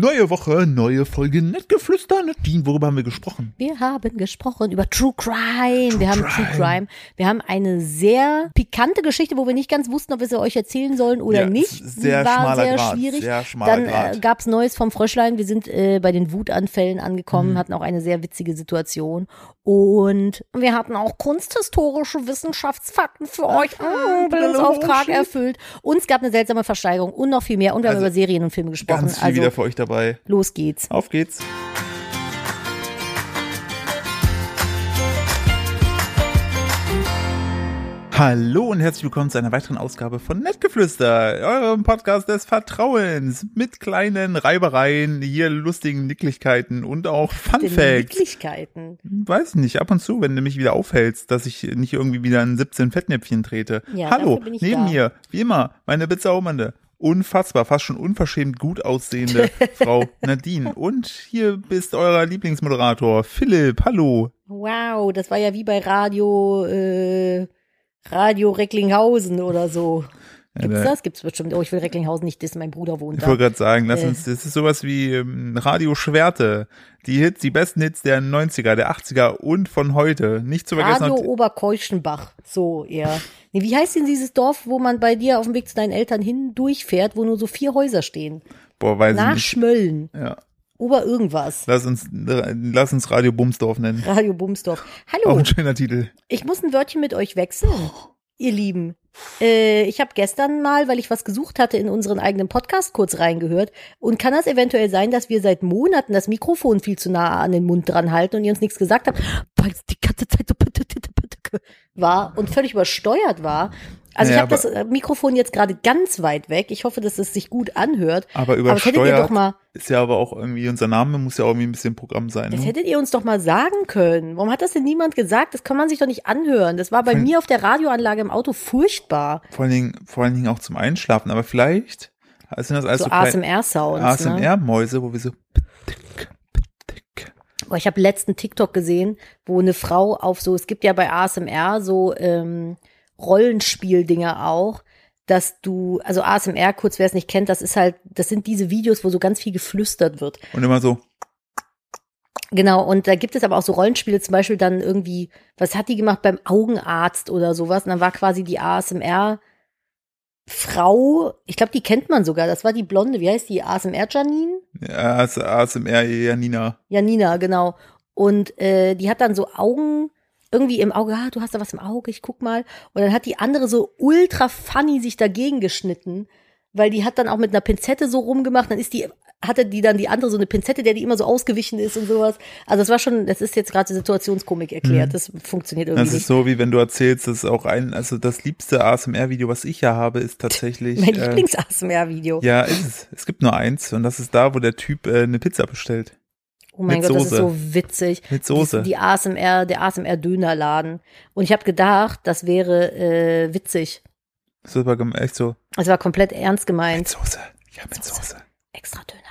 Neue Woche, neue Folge Nettgeflüster. Nadine, worüber haben wir gesprochen? Wir haben gesprochen über True Crime. True wir haben Crime. True Crime. Wir haben eine sehr pikante Geschichte, wo wir nicht ganz wussten, ob wir sie euch erzählen sollen oder Ja, nicht. sehr war schmaler sehr Grat, schwierig. sehr schmaler Dann äh, Grat. gab's Neues vom Fröschlein. Wir sind äh, bei den Wutanfällen angekommen, Mhm. hatten auch eine sehr witzige Situation. Und wir hatten auch kunsthistorische Wissenschaftsfakten für euch. Mm, Bildungsauftrag erfüllt. Und es gab eine seltsame Versteigerung und noch viel mehr. Und wir Also, haben über Serien und Filme gesprochen. Also wieder für euch dabei. Los geht's. Auf geht's. Hallo und herzlich willkommen zu einer weiteren Ausgabe von Nettgeflüster, eurem Podcast des Vertrauens mit kleinen Reibereien, hier lustigen Nicklichkeiten und auch Fun Den Facts. Möglichkeiten. Weiß nicht, ab und zu, wenn du mich wieder aufhältst, dass ich nicht irgendwie wieder in 17 Fettnäpfchen trete. Ja, Hallo, neben da. mir, wie immer, meine Bizarromande. Unfassbar, fast schon unverschämt gut aussehende Frau Nadine. Und hier bist euer Lieblingsmoderator, Philipp. Hallo. Wow, das war ja wie bei Radio, äh, Radio Recklinghausen oder so. Gibt's das? Gibt's bestimmt. Oh, ich will Recklinghausen nicht dissen, mein Bruder wohnt Ich da. wollte gerade sagen, lass Äh. uns, das ist sowas wie ähm, Radio Schwerte. Die Hits, die besten Hits der 90er, der 80er und von heute. Nicht zu vergessen. Radio Oberkeuschenbach, so eher. Nee, wie heißt denn dieses Dorf, wo man bei dir auf dem Weg zu deinen Eltern hin durchfährt, wo nur so vier Häuser stehen? boah, weiß ich Nach nicht. Schmölln. Ja. Ober irgendwas. Lass uns, lass uns Radio Bumsdorf nennen. Radio Bumsdorf. Auch Hallo, ein schöner Titel. ich muss ein Wörtchen mit euch wechseln, ihr Lieben. Äh, ich habe gestern mal, weil ich was gesucht hatte, in unseren eigenen Podcast kurz reingehört. Und kann das eventuell sein, dass wir seit Monaten das Mikrofon viel zu nah an den Mund dran halten und ihr uns nichts gesagt habt, weil es die war und völlig übersteuert war? Also Ja, ich habe das aber- Mikrofon jetzt gerade ganz weit weg. Ich hoffe, dass es sich gut anhört. Aber Aber übersteuert mal, ist ja aber auch irgendwie, unser Name muss ja auch irgendwie ein bisschen Programm sein. das Ne? hättet ihr uns doch mal sagen können. Warum hat das denn niemand gesagt? Das kann man sich doch nicht anhören. Das war bei Von- mir auf der Radioanlage im Auto furchtbar. Vor allen Dingen, vor allen Dingen auch zum Einschlafen. Aber vielleicht sind das alles So so, ASMR-Sounds. Ne? ASMR-Mäuse, wo wir so Boah, ich habe letzten TikTok gesehen, wo eine Frau auf so, es gibt ja bei ASMR so ähm, Rollenspieldinger auch, dass du, also ASMR, kurz wer es nicht kennt, das ist halt, das sind diese Videos, wo so ganz viel geflüstert wird. und immer so, Genau, und da gibt es aber auch so Rollenspiele, zum Beispiel dann irgendwie, was hat die gemacht beim Augenarzt oder sowas? Und dann war quasi die ASMR Frau, ich glaube, die kennt man sogar, das war die Blonde, wie heißt die? ASMR Janine? ja, AS- ASMR Janina. Janina, genau. Und äh, die hat dann so Augen irgendwie im Auge, ah, du hast da was im Auge, ich guck mal. Und dann hat die andere so ultra funny sich dagegen geschnitten, weil die hat dann auch mit einer Pinzette so rumgemacht, dann ist die hatte die dann die andere so eine Pinzette, der die immer so ausgewichen ist und sowas. Also das war schon, das ist jetzt gerade Situationskomik erklärt. Das funktioniert irgendwie Mhm. Das ist nicht. so, wie wenn du erzählst, dass auch ein, also das liebste ASMR-Video, was ich ja habe, ist tatsächlich. Mein äh, Lieblings-ASMR-Video. ja, ist es. Es gibt nur eins und das ist da, wo der Typ äh, eine Pizza bestellt. Oh mein Mit Gott, das ist Soße. so witzig. Mit Soße. Die, die ASMR, der ASMR-Dönerladen. Und ich habe gedacht, das wäre äh, witzig. Das ist gem- echt so. Es war komplett ernst Mit gemeint. Soße. Ja, mit Soße. Soße. Extra Döner-Teller.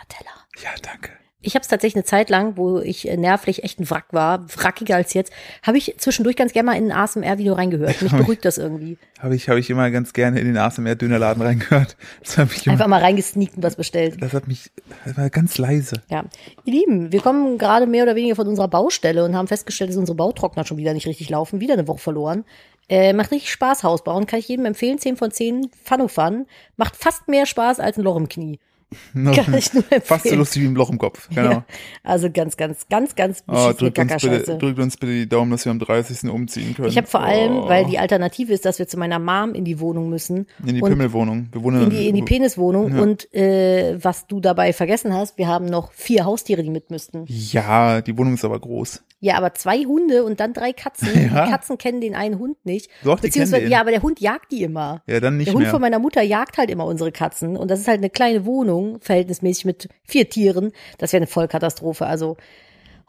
Ja, danke. Ich habe es tatsächlich eine Zeit lang, wo ich äh, nervlich echt ein Wrack war, wrackiger als jetzt, habe ich zwischendurch ganz gerne mal in ein ASMR-Video reingehört. Mich beruhigt das irgendwie. Habe ich, habe ich immer ganz gerne in den ASMR-Dönerladen reingehört. Das mich Einfach immer, mal reingesneakt und was bestellt. das hat mich, das war ganz leise. Ja. Ihr Lieben, wir kommen gerade mehr oder weniger von unserer Baustelle und haben festgestellt, dass unsere Bautrockner schon wieder nicht richtig laufen. Wieder eine Woche verloren. Äh, macht richtig Spaß, Haus bauen. Kann ich jedem empfehlen. 10 von 10. Fun Macht fast mehr Spaß als ein Loch im Knie. Kann ich nur empfehlen. Fast so lustig wie ein Loch im Kopf. Genau. Ja. Also ganz, ganz, ganz, ganz Oh, drückt, uns bitte, drückt uns bitte die Daumen, dass wir am 30. umziehen können. Ich habe vor allem, Oh. weil die Alternative ist, dass wir zu meiner Mom in die Wohnung müssen. In die Pimmelwohnung. Wir wohnen in die, in die Peniswohnung. Ja. Und äh, was du dabei vergessen hast, wir haben noch vier Haustiere, die mit müssten. Ja, die Wohnung ist aber groß. Ja, aber zwei Hunde und dann drei Katzen. Ja. Die Katzen kennen den einen Hund nicht. Doch, die Beziehungsweise, den. ja, aber der Hund jagt die immer. Ja, dann nicht der Hund mehr. von meiner Mutter jagt halt immer unsere Katzen. Und das ist halt eine kleine Wohnung, verhältnismäßig mit vier Tieren. Das wäre eine Vollkatastrophe. Also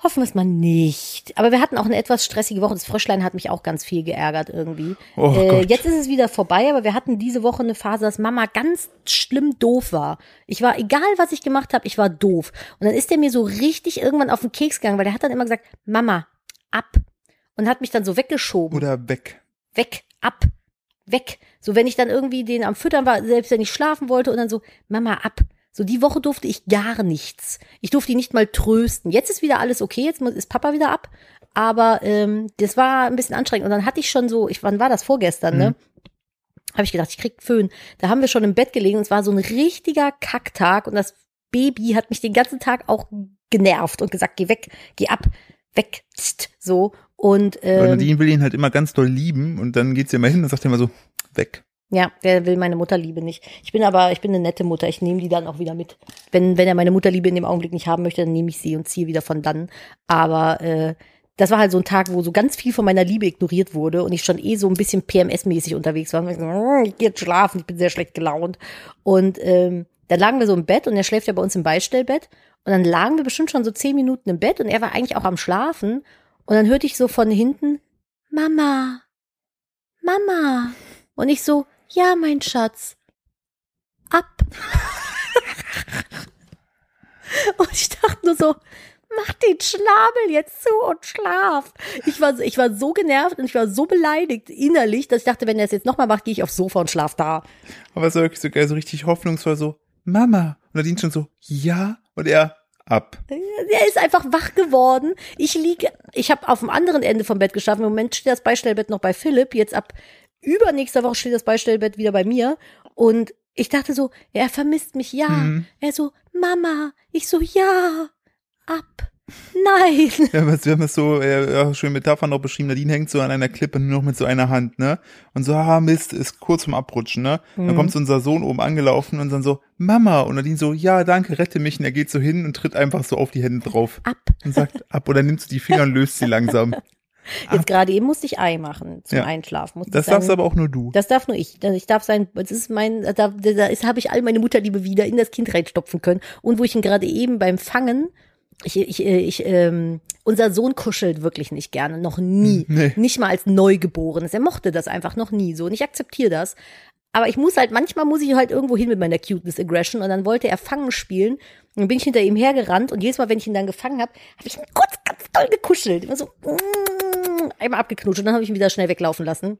hoffen wir es mal nicht. Aber wir hatten auch eine etwas stressige Woche. Das Fröschlein hat mich auch ganz viel geärgert irgendwie. Oh äh, jetzt ist es wieder vorbei, aber wir hatten diese Woche eine Phase, dass Mama ganz schlimm doof war. Ich war, egal was ich gemacht habe, ich war doof. Und dann ist der mir so richtig irgendwann auf den Keks gegangen, weil der hat dann immer gesagt, Mama, ab. Und hat mich dann so weggeschoben Oder weg. weg, ab, weg. So, wenn ich dann irgendwie den am Füttern war, selbst wenn ich schlafen wollte und dann so, Mama, ab. So die Woche durfte ich gar nichts. Ich durfte ihn nicht mal trösten. Jetzt ist wieder alles okay, jetzt ist Papa wieder ab. Aber ähm, das war ein bisschen anstrengend. Und dann hatte ich schon so, ich, wann war das vorgestern, ne? Habe ich gedacht, ich krieg Föhn. Da haben wir schon im Bett gelegen und es war so ein richtiger Kacktag und das Baby hat mich den ganzen Tag auch genervt und gesagt, geh weg, geh ab, weg, tst, so. Und ähm, Nadine will ihn halt immer ganz doll lieben und dann geht sie immer hin und sagt immer so, weg. Ja, der will meine Mutterliebe nicht. Ich bin aber, ich bin eine nette Mutter. Ich nehme die dann auch wieder mit. Wenn, wenn er meine Mutterliebe in dem Augenblick nicht haben möchte, dann nehme ich sie und ziehe wieder von dann. Aber äh, das war halt so ein Tag, wo so ganz viel von meiner Liebe ignoriert wurde und ich schon eh so ein bisschen PMS-mäßig unterwegs war. Und ich, "Mm, ich gehe jetzt schlafen, ich bin sehr schlecht gelaunt. Und ähm, dann lagen wir so im Bett und er schläft ja bei uns im Beistellbett. Und dann lagen wir bestimmt schon so zehn Minuten im Bett und er war eigentlich auch am Schlafen. Und dann hörte ich so von hinten, Mama, Mama. Und ich so, ja, mein Schatz, ab. und ich dachte nur so, mach den Schnabel jetzt zu und schlaf. Ich war, so- ich war so genervt und ich war so beleidigt innerlich, dass ich dachte, wenn er es jetzt nochmal macht, gehe ich aufs Sofa und schlaf da. Aber es war wirklich so geil, so richtig hoffnungsvoll, so, Mama. Und Nadine schon so, ja. Und er, ab. Er ist einfach wach geworden. Ich liege, ich habe auf dem anderen Ende vom Bett geschlafen. Im Moment steht das Beistellbett noch bei Philipp. Jetzt ab übernächster Woche steht das Beistellbett wieder bei mir. Und ich dachte so, er vermisst mich, ja. Mhm. Er so, Mama. Ich so, ja. Ab. Nein. Wir haben es, wir haben es so äh, ja, schön Metaphern noch beschrieben. Nadine hängt so an einer Klippe nur noch mit so einer Hand, ne? Und so, ah, Mist, ist kurz vom Abrutschen, ne? Mhm. Dann kommt so unser Sohn oben angelaufen und dann so, Mama. Und Nadine so, ja, danke, rette mich. Und er geht so hin und tritt einfach so auf die Hände drauf Ab. und sagt ab. Oder nimmt so die Finger und löst sie langsam. Jetzt gerade eben musste ich Ei machen zum Ja. Einschlafen. Musste Das sagen, darfst aber auch nur du. Das darf nur ich. Ich darf sein, das ist mein, da, da ist, habe ich all meine Mutterliebe wieder in das Kind reinstopfen können. Und wo ich ihn gerade eben beim Fangen, ich, ich, ich, ähm, unser Sohn kuschelt wirklich nicht gerne, noch nie. Nee. Nicht mal als Neugeborenes. Er mochte das einfach noch nie so. Und ich akzeptiere das. Aber ich muss halt, manchmal muss ich halt irgendwo hin mit meiner Cuteness Aggression. Und dann wollte er Fangen spielen. Und dann bin ich hinter ihm hergerannt. Und jedes Mal, wenn ich ihn dann gefangen habe, habe ich ihn kurz ganz doll gekuschelt. Immer so, mm, einmal abgeknutscht. Und dann habe ich ihn wieder schnell weglaufen lassen.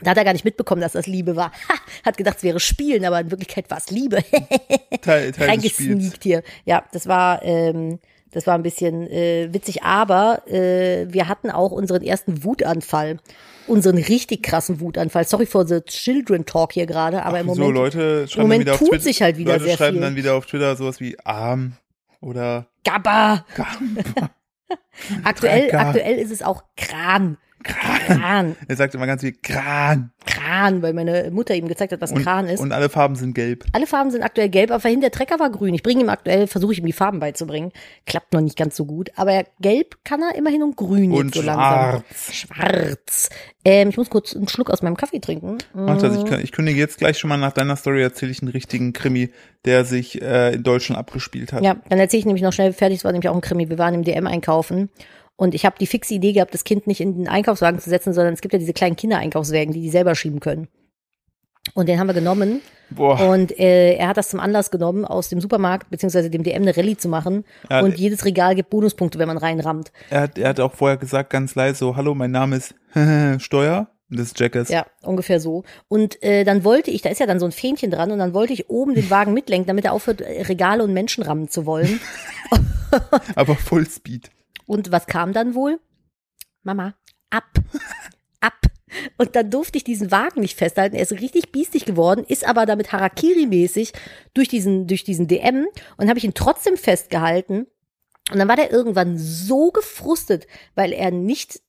Da hat er gar nicht mitbekommen, dass das Liebe war. Ha, hat gedacht, es wäre Spielen, aber in Wirklichkeit war es Liebe. Teil, Teil. Reingesneakt hier. Ja, das war, ähm, das war ein bisschen äh, witzig, aber äh, wir hatten auch unseren ersten Wutanfall. Unseren richtig krassen Wutanfall. Sorry for the children talk hier gerade, aber im so, Moment. Leute schreiben Moment dann wieder auf tut Twitter, sich halt wieder Leute sehr schreiben viel. dann wieder auf Twitter sowas wie arm oder Gabba! Aktuell, aktuell ist es auch Kran. Kran. er sagt immer ganz viel Kran. Kran, weil meine Mutter ihm gezeigt hat, was ein Und, Kran ist. und alle Farben sind gelb. Alle Farben sind aktuell gelb, aber vorhin der Trecker war grün. Ich bringe ihm aktuell, versuche ich ihm die Farben beizubringen. Klappt noch nicht ganz so gut, aber gelb kann er immerhin und grün Und jetzt so langsam. schwarz. Schwarz. Ähm, ich muss kurz einen Schluck aus meinem Kaffee trinken. Mach das, ich, ich kündige jetzt gleich schon mal nach deiner Story, erzähle ich einen richtigen Krimi, der sich äh, in Deutschland abgespielt hat. Ja, dann erzähle ich nämlich noch schnell fertig. Es war nämlich auch ein Krimi. Wir waren im DM einkaufen und ich habe die fixe Idee gehabt, das Kind nicht in den Einkaufswagen zu setzen, sondern es gibt ja diese kleinen Kindereinkaufswagen, die die selber schieben können. Und den haben wir genommen Boah, und äh, er hat das zum Anlass genommen, aus dem Supermarkt beziehungsweise dem DM eine Rallye zu machen. Ja, und jedes Regal gibt Bonuspunkte, wenn man reinrammt. er hat, er hat auch vorher gesagt, ganz leise, so, hallo, mein Name ist Steuer. Ist Jackass. Ja, ungefähr so. Und äh, dann wollte ich, da ist ja dann so ein Fähnchen dran, und dann wollte ich oben den Wagen mitlenken, damit er aufhört, äh, Regale und Menschen rammen zu wollen. Aber Fullspeed. Und was kam dann wohl? Mama, ab, ab. Und dann durfte ich diesen Wagen nicht festhalten. Er ist richtig biestig geworden, ist aber damit Harakiri-mäßig durch diesen, durch diesen DM und habe ich ihn trotzdem festgehalten. Und dann war der irgendwann so gefrustet, weil er nicht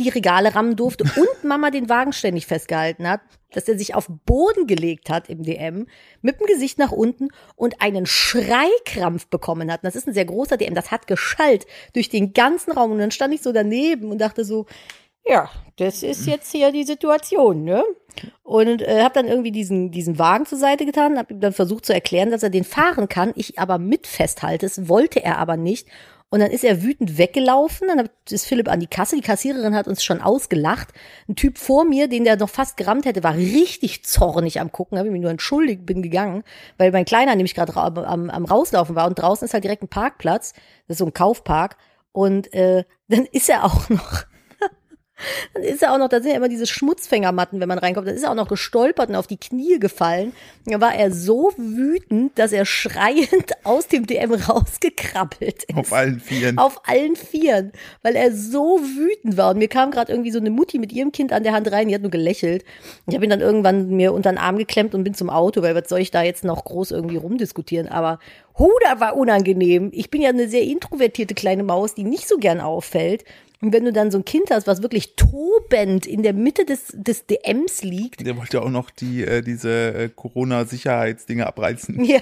die Regale rammen durfte und Mama den Wagen ständig festgehalten hat, dass er sich auf den Boden gelegt hat im DM, mit dem Gesicht nach unten und einen Schreikrampf bekommen hat. Und das ist ein sehr großer DM, das hat geschallt durch den ganzen Raum. Und dann stand ich so daneben und dachte so, ja, das ist jetzt hier die Situation, ne? Und äh, habe dann irgendwie diesen, diesen Wagen zur Seite getan, habe ihm dann versucht zu erklären, dass er den fahren kann, ich aber mit festhalte. Das wollte er aber nicht. Und dann ist er wütend weggelaufen. Dann ist Philipp an die Kasse. Die Kassiererin hat uns schon ausgelacht. Ein Typ vor mir, den der noch fast gerammt hätte, war richtig zornig am Gucken. Habe ich mich nur entschuldigt, bin gegangen, weil mein Kleiner nämlich gerade ra am, am rauslaufen war. Und draußen ist halt direkt ein Parkplatz. Das ist so ein Kaufpark. Und äh, dann ist er auch noch Dann ist er auch noch, da sind ja immer diese Schmutzfängermatten, wenn man reinkommt. Dann ist er auch noch gestolpert und auf die Knie gefallen. Da war er so wütend, dass er schreiend aus dem DM rausgekrabbelt ist. Auf allen Vieren. Auf allen Vieren, weil er so wütend war. Und mir kam gerade irgendwie so eine Mutti mit ihrem Kind an der Hand rein, die hat nur gelächelt. Ich habe ihn dann irgendwann mir unter den Arm geklemmt und bin zum Auto, weil was soll ich da jetzt noch groß irgendwie rumdiskutieren? Aber Huda war unangenehm. Ich bin ja eine sehr introvertierte kleine Maus, die nicht so gern auffällt. Und wenn du dann so ein Kind hast, was wirklich tobend in der Mitte des, des DMs liegt, Der wollte auch noch die, äh, diese äh, Corona-Sicherheitsdinge abreißen. ja,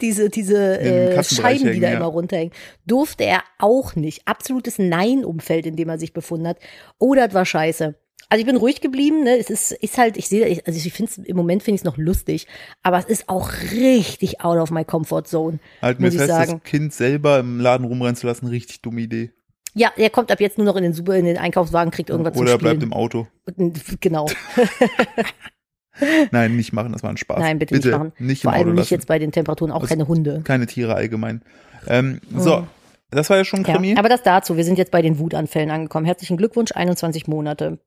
diese, diese äh, Scheiben, die da ja. immer runterhängen, durfte er auch nicht. Absolutes Nein-Umfeld, in dem er sich befunden hat. Oh, das war scheiße. Also ich bin ruhig geblieben, ne? Es ist, ist halt, ich sehe, also ich finde es, im Moment finde ich es noch lustig, aber es ist auch richtig out of my comfort zone, Halt mir muss ich fest, sagen. das Kind selber im Laden rumrennen zu lassen, richtig dumme Idee. Ja, er kommt ab jetzt nur noch in den Super, in den Einkaufswagen, kriegt irgendwas Oder er zu bleibt im Auto. Genau. Nein, nicht machen, das war ein Spaß. Nein, bitte, nicht machen. Nicht Vor im Auto allem nicht lassen. jetzt bei den Temperaturen, auch Das- keine Hunde. Keine Tiere allgemein. Ähm, so, das war ja schon ein Ja, Krimi. aber das dazu. Wir sind jetzt bei den Wutanfällen angekommen. Herzlichen Glückwunsch, 21 Monate.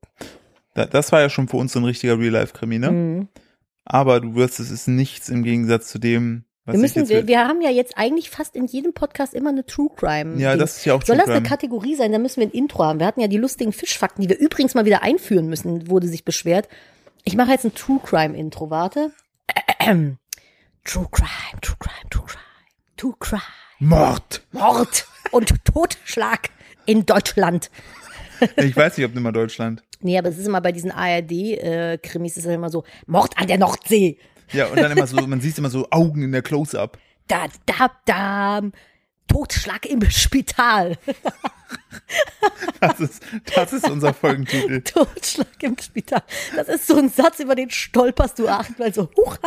Da- das war ja schon für uns so ein richtiger Real-Life-Krimi, ne? Mhm. Aber du wirst, es ist nichts im Gegensatz zu dem, was Wir müssen, wir, wir haben ja jetzt eigentlich fast in jedem Podcast immer eine True Crime. Ja, Ding. das ist ja auch Soll True das eine. Kategorie sein? Da müssen wir ein Intro haben. Wir hatten ja die lustigen Fischfakten, die wir übrigens mal wieder einführen müssen, wurde sich beschwert. Ich mache jetzt ein True Crime Intro. Warte. True Crime, True Crime, True Crime, True Crime. Mord! Mord und Totschlag in Deutschland. Ich weiß nicht, ob nimmer Deutschland. Nee, aber es ist immer bei diesen ARD-Krimis, ist es immer so, Mord an der Nordsee. Ja, und dann immer so, man sieht immer so Augen in der Close-Up. Da, da, da, Totschlag im Spital. Das ist, das ist unser Folgentitel. Totschlag im Spital. Das ist so ein Satz, über den stolperst du achtmal so, huch,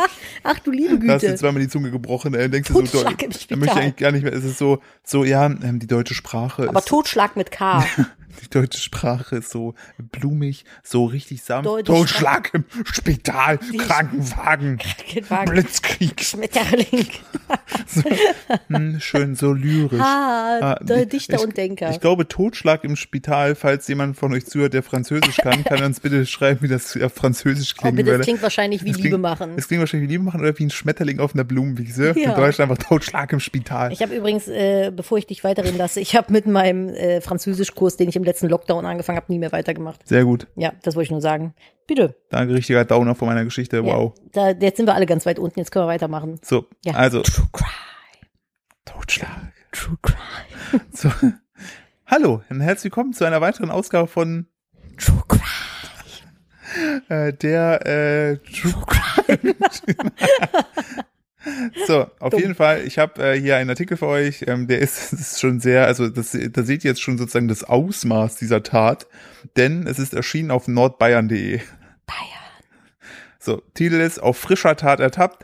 ach du liebe Da hast du Güte. zweimal die Zunge gebrochen, äh, denkst du so, Totschlag im Spital. möchte ich eigentlich gar nicht mehr, es ist so, so, ja, ähm, die deutsche Sprache Aber ist, Totschlag mit K. die deutsche Sprache ist so blumig, so richtig sanft. Deutsche Totschlag im Spital, Krankenwagen, Krankenwagen. Blitzkrieg, Schmetterling. hm, schön so lyrisch. Ah, Ah, Dichter ich, und Denker. Ich glaube, Totschlag im Spital, falls jemand von euch zuhört, der Französisch kann, kann er uns bitte schreiben, wie das auf Französisch oh, klingen bitte, würde. das klingt wahrscheinlich wie Es Liebe klingt- machen. Es klingt wahrscheinlich wie Liebe machen oder wie ein Schmetterling auf einer Blumenwiese. Ja. In Deutschland einfach Totschlag im Spital. Ich habe übrigens, äh, bevor ich dich weiterreden lasse, ich habe mit meinem äh, Französischkurs, den ich im letzten Lockdown angefangen habe, nie mehr weitergemacht. Sehr gut. Ja, das wollte ich nur sagen. Bitte. Danke, richtiger Downer von meiner Geschichte. Wow. Ja, da, jetzt sind wir alle ganz weit unten, jetzt können wir weitermachen. So, Ja. also True Crime. Totschlag. True Crime. So. Hallo und herzlich willkommen zu einer weiteren Ausgabe von True Crime. äh, der äh, True Crime. so, auf Dumm. jeden Fall, ich habe äh, hier einen Artikel für euch, ähm, der ist, ist schon sehr, also das, da seht ihr jetzt schon sozusagen das Ausmaß dieser Tat, denn es ist erschienen auf nordbayern.de. Bayern. So, Titel ist auf frischer Tat ertappt.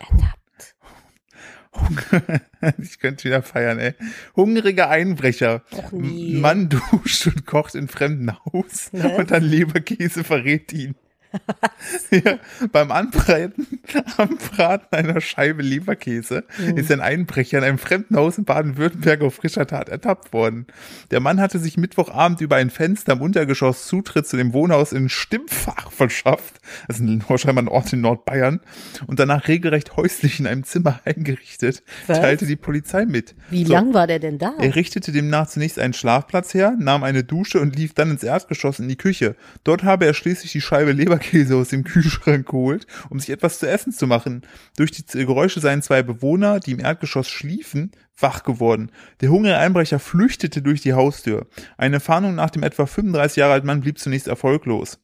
ich könnte wieder feiern, ey. Hungrige Einbrecher. Mann duscht und kocht in fremdem Haus Ne? und dann Leberkäse verrät ihn. ja, beim Anbraten, Anbraten einer Scheibe Leberkäse Mhm. ist ein Einbrecher in einem fremden Haus in Baden-Württemberg auf frischer Tat ertappt worden. Der Mann hatte sich Mittwochabend über ein Fenster im Untergeschoss Zutritt zu dem Wohnhaus in Stimmfach verschafft. Das ist ein, scheinbar ein Ort in Nordbayern. Und danach regelrecht häuslich in einem Zimmer eingerichtet, Was? teilte die Polizei mit. Wie So. lang war der denn da? Er richtete demnach zunächst einen Schlafplatz her, nahm eine Dusche und lief dann ins Erdgeschoss in die Küche. Dort habe er schließlich die Scheibe Leberkäse aus dem Kühlschrank geholt, um sich etwas zu essen zu machen. Durch die Geräusche seien zwei Bewohner, die im Erdgeschoss schliefen, wach geworden. Der hungere Einbrecher flüchtete durch die Haustür. Eine Fahndung nach dem etwa 35 Jahre alten Mann blieb zunächst erfolglos.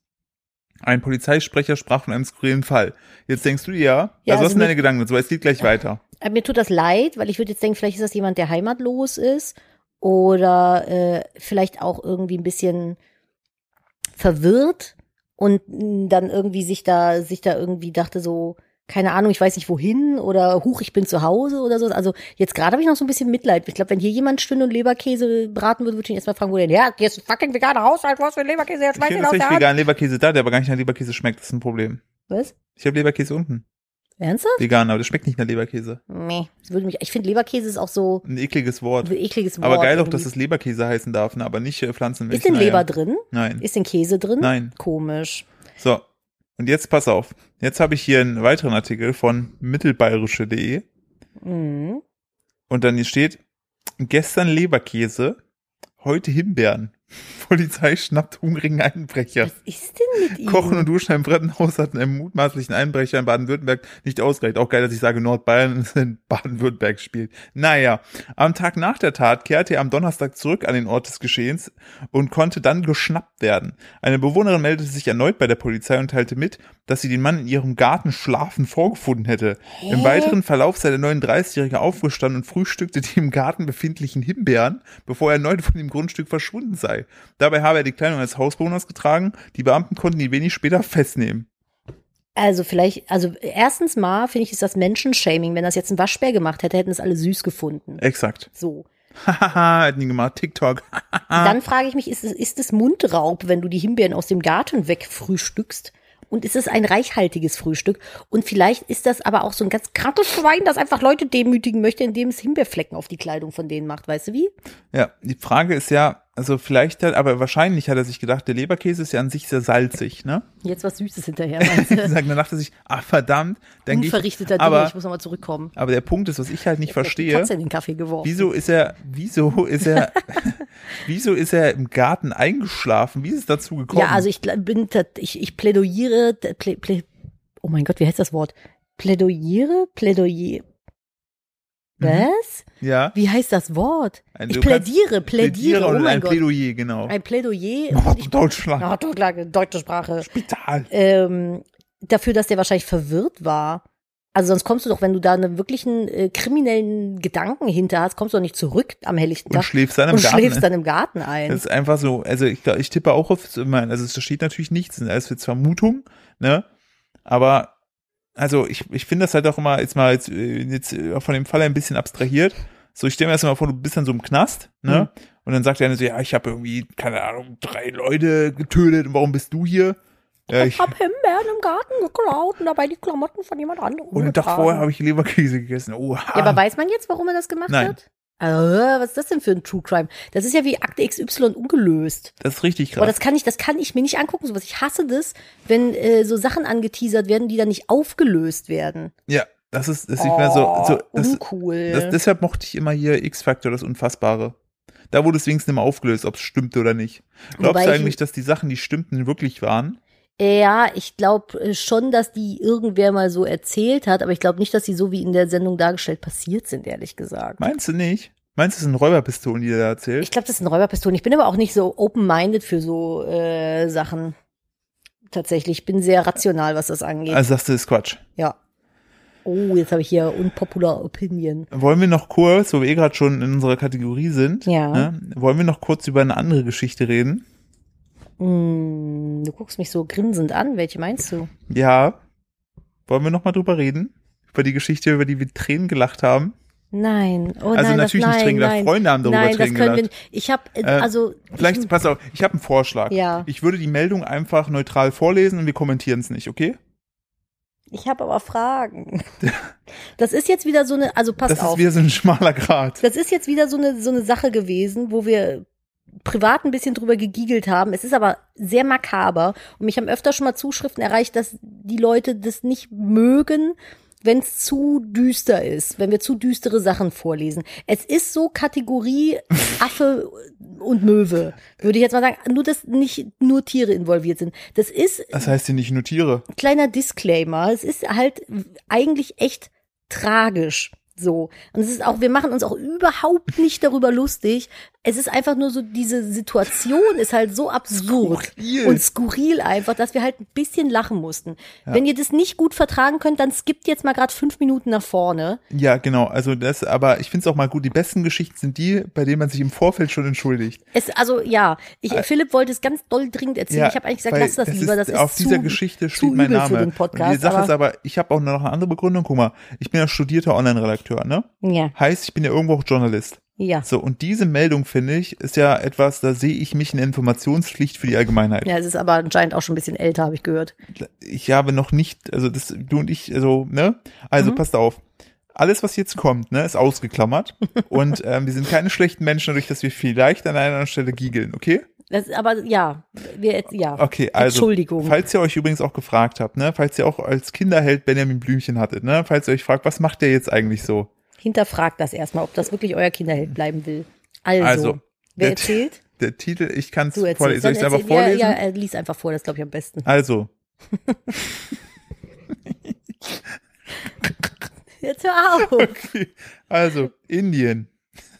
Ein Polizeisprecher sprach von einem skurrilen Fall. Jetzt denkst du dir, ja, Ja, also was also sind deine Gedanken dazu? Es geht gleich weiter. Äh, Mir tut das leid, weil ich würde jetzt denken, vielleicht ist das jemand, der heimatlos ist oder äh, vielleicht auch irgendwie ein bisschen verwirrt und dann irgendwie sich da sich da irgendwie dachte so keine Ahnung, ich weiß nicht wohin oder huch, ich bin zu Hause oder so. Also jetzt gerade habe ich noch so ein bisschen Mitleid. Ich glaube, wenn hier jemand Stünde und Leberkäse braten würde, würde ich ihn erstmal fragen, wo denn? Ja, hier ist ein fucking veganer Haushalt, was für ein Leberkäse, jetzt Ich schmeiß habe ihn aus der Hand. veganen Leberkäse da, der aber gar nicht nach Leberkäse schmeckt. Das ist ein Problem. Was? Ich habe Leberkäse unten. Ernsthaft? Vegan, aber das schmeckt nicht nach Leberkäse. Nee, das würde mich, ich finde Leberkäse ist auch so Ein ekliges Wort. ein ekliges Wort. Aber geil auch, irgendwie. dass es Leberkäse heißen darf, ne? aber nicht äh, Pflanzenmilch. Ist denn Naja. Leber drin? Nein. Ist denn Käse drin? Nein. Komisch. So. Und jetzt pass auf. Jetzt habe ich hier einen weiteren Artikel von mittelbayerische.de Mhm. und dann hier steht, gestern Leberkäse, heute Himbeeren. Polizei schnappt hungrigen Einbrecher. Was ist denn mit ihm? Kochen und Duschen im Brennhaus hatten einem mutmaßlichen Einbrecher in Baden-Württemberg nicht ausgereicht. Auch geil, dass ich sage, Nordbayern in Baden-Württemberg spielt. Naja, am Tag nach der Tat kehrte er am Donnerstag zurück an den Ort des Geschehens und konnte dann geschnappt werden. Eine Bewohnerin meldete sich erneut bei der Polizei und teilte mit, dass sie den Mann in ihrem Garten schlafend vorgefunden hätte. Im weiteren Verlauf sei der 39-Jährige aufgestanden und frühstückte die im Garten befindlichen Himbeeren, bevor er erneut von dem Grundstück verschwunden sei. Dabei habe er die Kleidung eines Hausbewohners getragen. Die Beamten konnten ihn wenig später festnehmen. Also vielleicht, also erstens mal finde ich, ist das Menschenshaming. Wenn das jetzt ein Waschbär gemacht hätte, hätten es alle süß gefunden. Exakt. So. Hahaha, hätten die gemacht. TikTok. Dann frage ich mich, ist es, ist es Mundraub, wenn du die Himbeeren aus dem Garten wegfrühstückst? Und ist es ein reichhaltiges Frühstück? Und vielleicht ist das aber auch so ein ganz krankes Schwein, das einfach Leute demütigen möchte, indem es Himbeerflecken auf die Kleidung von denen macht. Weißt du wie? Ja, die Frage ist ja, also vielleicht hat, aber wahrscheinlich hat er sich gedacht, der Leberkäse ist ja an sich sehr salzig, ne? Jetzt was Süßes hinterher? Dann dachte er sich, ah verdammt, dann gehe ich, Unverrichteter Dinge, aber, ich muss nochmal zurückkommen. aber der Punkt ist, was ich halt nicht verstehe, Katze in den Kaffee geworfen. wieso ist er, wieso ist er, wieso ist er im Garten eingeschlafen? Wie ist es dazu gekommen? Ja, also ich bin, ich, ich plädoyiere, plä, plä, oh mein Gott, wie heißt das Wort? Plädoyiere? Plädoyer. Was? ja, Wie heißt das Wort? Ein- ich plädiere, plädiere, oh und mein ein Gott. Plädoyer, genau. Ein Plädoyer. Oh, und Deutschland, doch, klar, deutsche Sprache. Spital. Ähm, dafür, dass der wahrscheinlich verwirrt war. Also sonst kommst du doch, wenn du da einen wirklichen äh, kriminellen Gedanken hinter hast, kommst du doch nicht zurück am helllichten Und Tag schläfst dann im und Garten. schläfst ne? dann im Garten ein. Das ist einfach so, also ich, ich tippe auch auf, also es steht natürlich nichts, das ist jetzt Vermutung, ne? Aber also ich, ich finde das halt auch immer jetzt mal jetzt, äh, jetzt äh, von dem Fall ein bisschen abstrahiert. So, ich stelle mir erst mal vor, du bist dann so im Knast, ne? Und dann sagt eine so, ja, ich habe irgendwie, keine Ahnung, drei Leute getötet und warum bist du hier? Ja, ich, ich hab Himbeeren im Garten geklaut und dabei die Klamotten von jemand anderem und einen Tag vorher habe ich Leberkäse gegessen. Oha. Ja, aber weiß man jetzt, warum er das gemacht Nein. hat? Äh, was ist das denn für ein True Crime? Das ist ja wie Akte XY ungelöst. das ist richtig Aber krass. das kann ich, das kann ich mir nicht angucken, sowas. Ich hasse das, wenn äh, so Sachen angeteasert werden, die dann nicht aufgelöst werden. ja, das ist, das ist nicht mehr so, so das, uncool. Das, deshalb mochte ich immer hier X-Factor, das Unfassbare. Da wurde es wenigstens immer aufgelöst, ob es stimmte oder nicht. Glaubst Wobei du ich- eigentlich, dass die Sachen, die stimmten, wirklich waren? Ja, ich glaube schon, dass die irgendwer mal so erzählt hat, aber ich glaube nicht, dass sie so wie in der Sendung dargestellt passiert sind, ehrlich gesagt. Meinst du nicht? Meinst du, es sind Räuberpistolen, die der da erzählt? Ich glaube, das sind Räuberpistolen. Ich bin aber auch nicht so open-minded für so äh, Sachen. Tatsächlich, ich bin sehr rational, was das angeht. also sagst du, das ist Quatsch. ja. Oh, jetzt habe ich hier unpopular Opinion. Wollen wir noch kurz, wo wir eh gerade schon in unserer Kategorie sind, Ja. ne, wollen wir noch kurz über eine andere Geschichte reden? Mm, du guckst mich so grinsend an. Welche meinst du? Ja. Wollen wir noch mal drüber reden? Über die Geschichte, über die wir Tränen gelacht haben? Nein. Oh Also nein, natürlich das, nicht Tränen gelacht. Freunde haben darüber nein, Tränen das können wir gelacht. nicht. Ich habe äh, Äh, also Vielleicht, pass auf, ich habe einen Vorschlag. Ja. Ich würde die Meldung einfach neutral vorlesen und wir kommentieren es nicht, okay? ich habe aber Fragen. Das ist jetzt wieder so eine, also pass das auf. ist wieder so ein schmaler Grat. Das ist jetzt wieder so eine, so eine Sache gewesen, wo wir privat ein bisschen drüber gegiegelt haben. Es ist aber sehr makaber und mich haben öfter schon mal Zuschriften erreicht, dass die Leute das nicht mögen, wenn es zu düster ist, wenn wir zu düstere Sachen vorlesen. Es ist so Kategorie Affe und Möwe, würde ich jetzt mal sagen, nur dass nicht nur Tiere involviert sind. Das ist Das heißt hier nicht nur Tiere. kleiner Disclaimer. Es ist halt eigentlich echt tragisch. So. Und es ist auch, wir machen uns auch überhaupt nicht darüber lustig. Es ist einfach nur so, diese Situation ist halt so absurd Skurril. und skurril einfach, dass wir halt ein bisschen lachen mussten. Wenn ihr das nicht gut vertragen könnt, dann skippt jetzt mal gerade fünf Minuten nach vorne. Ja, genau. Also das, aber ich finde es auch mal gut. Die besten Geschichten sind die, bei denen man sich im Vorfeld schon entschuldigt. Es, also ja, ich, Philipp wollte es ganz doll dringend erzählen. ich habe eigentlich gesagt, lass das, lieber. Das ist auf zu, dieser Geschichte steht mein Name. für den Und die Podcast. Sache ist aber, aber, ich habe auch noch eine andere Begründung. Guck mal, ich bin ja studierter Online-Redakteur, ne? ja, Heißt, ich bin ja irgendwo auch Journalist. Ja. So, und diese Meldung, finde ich, ist ja etwas, da sehe ich mich in der Informationspflicht für die Allgemeinheit. Ja, es ist aber anscheinend auch schon ein bisschen älter, habe ich gehört. Ich habe noch nicht, also das, du und ich, also, ne? Also, Mhm. passt auf. Alles, was jetzt kommt, ne, ist ausgeklammert. und ähm, wir sind keine schlechten Menschen, dadurch, dass wir vielleicht an einer Stelle giegeln, okay? Das, aber ja, wir, ja. Okay, also, Entschuldigung. falls ihr euch übrigens auch gefragt habt, ne, falls ihr auch als Kinderheld Benjamin Blümchen hattet, ne, falls ihr euch fragt, was macht der jetzt eigentlich so? Hinterfragt das erstmal, ob das wirklich euer Kinderheld bleiben will. Also, Also, wer der- erzählt? Der Titel, ich kann es vorlesen. Soll ich es einfach vorlesen? Ja, ja, er liest einfach vor, das glaube ich am besten. Also, Jetzt hör auf. okay, also, Indien.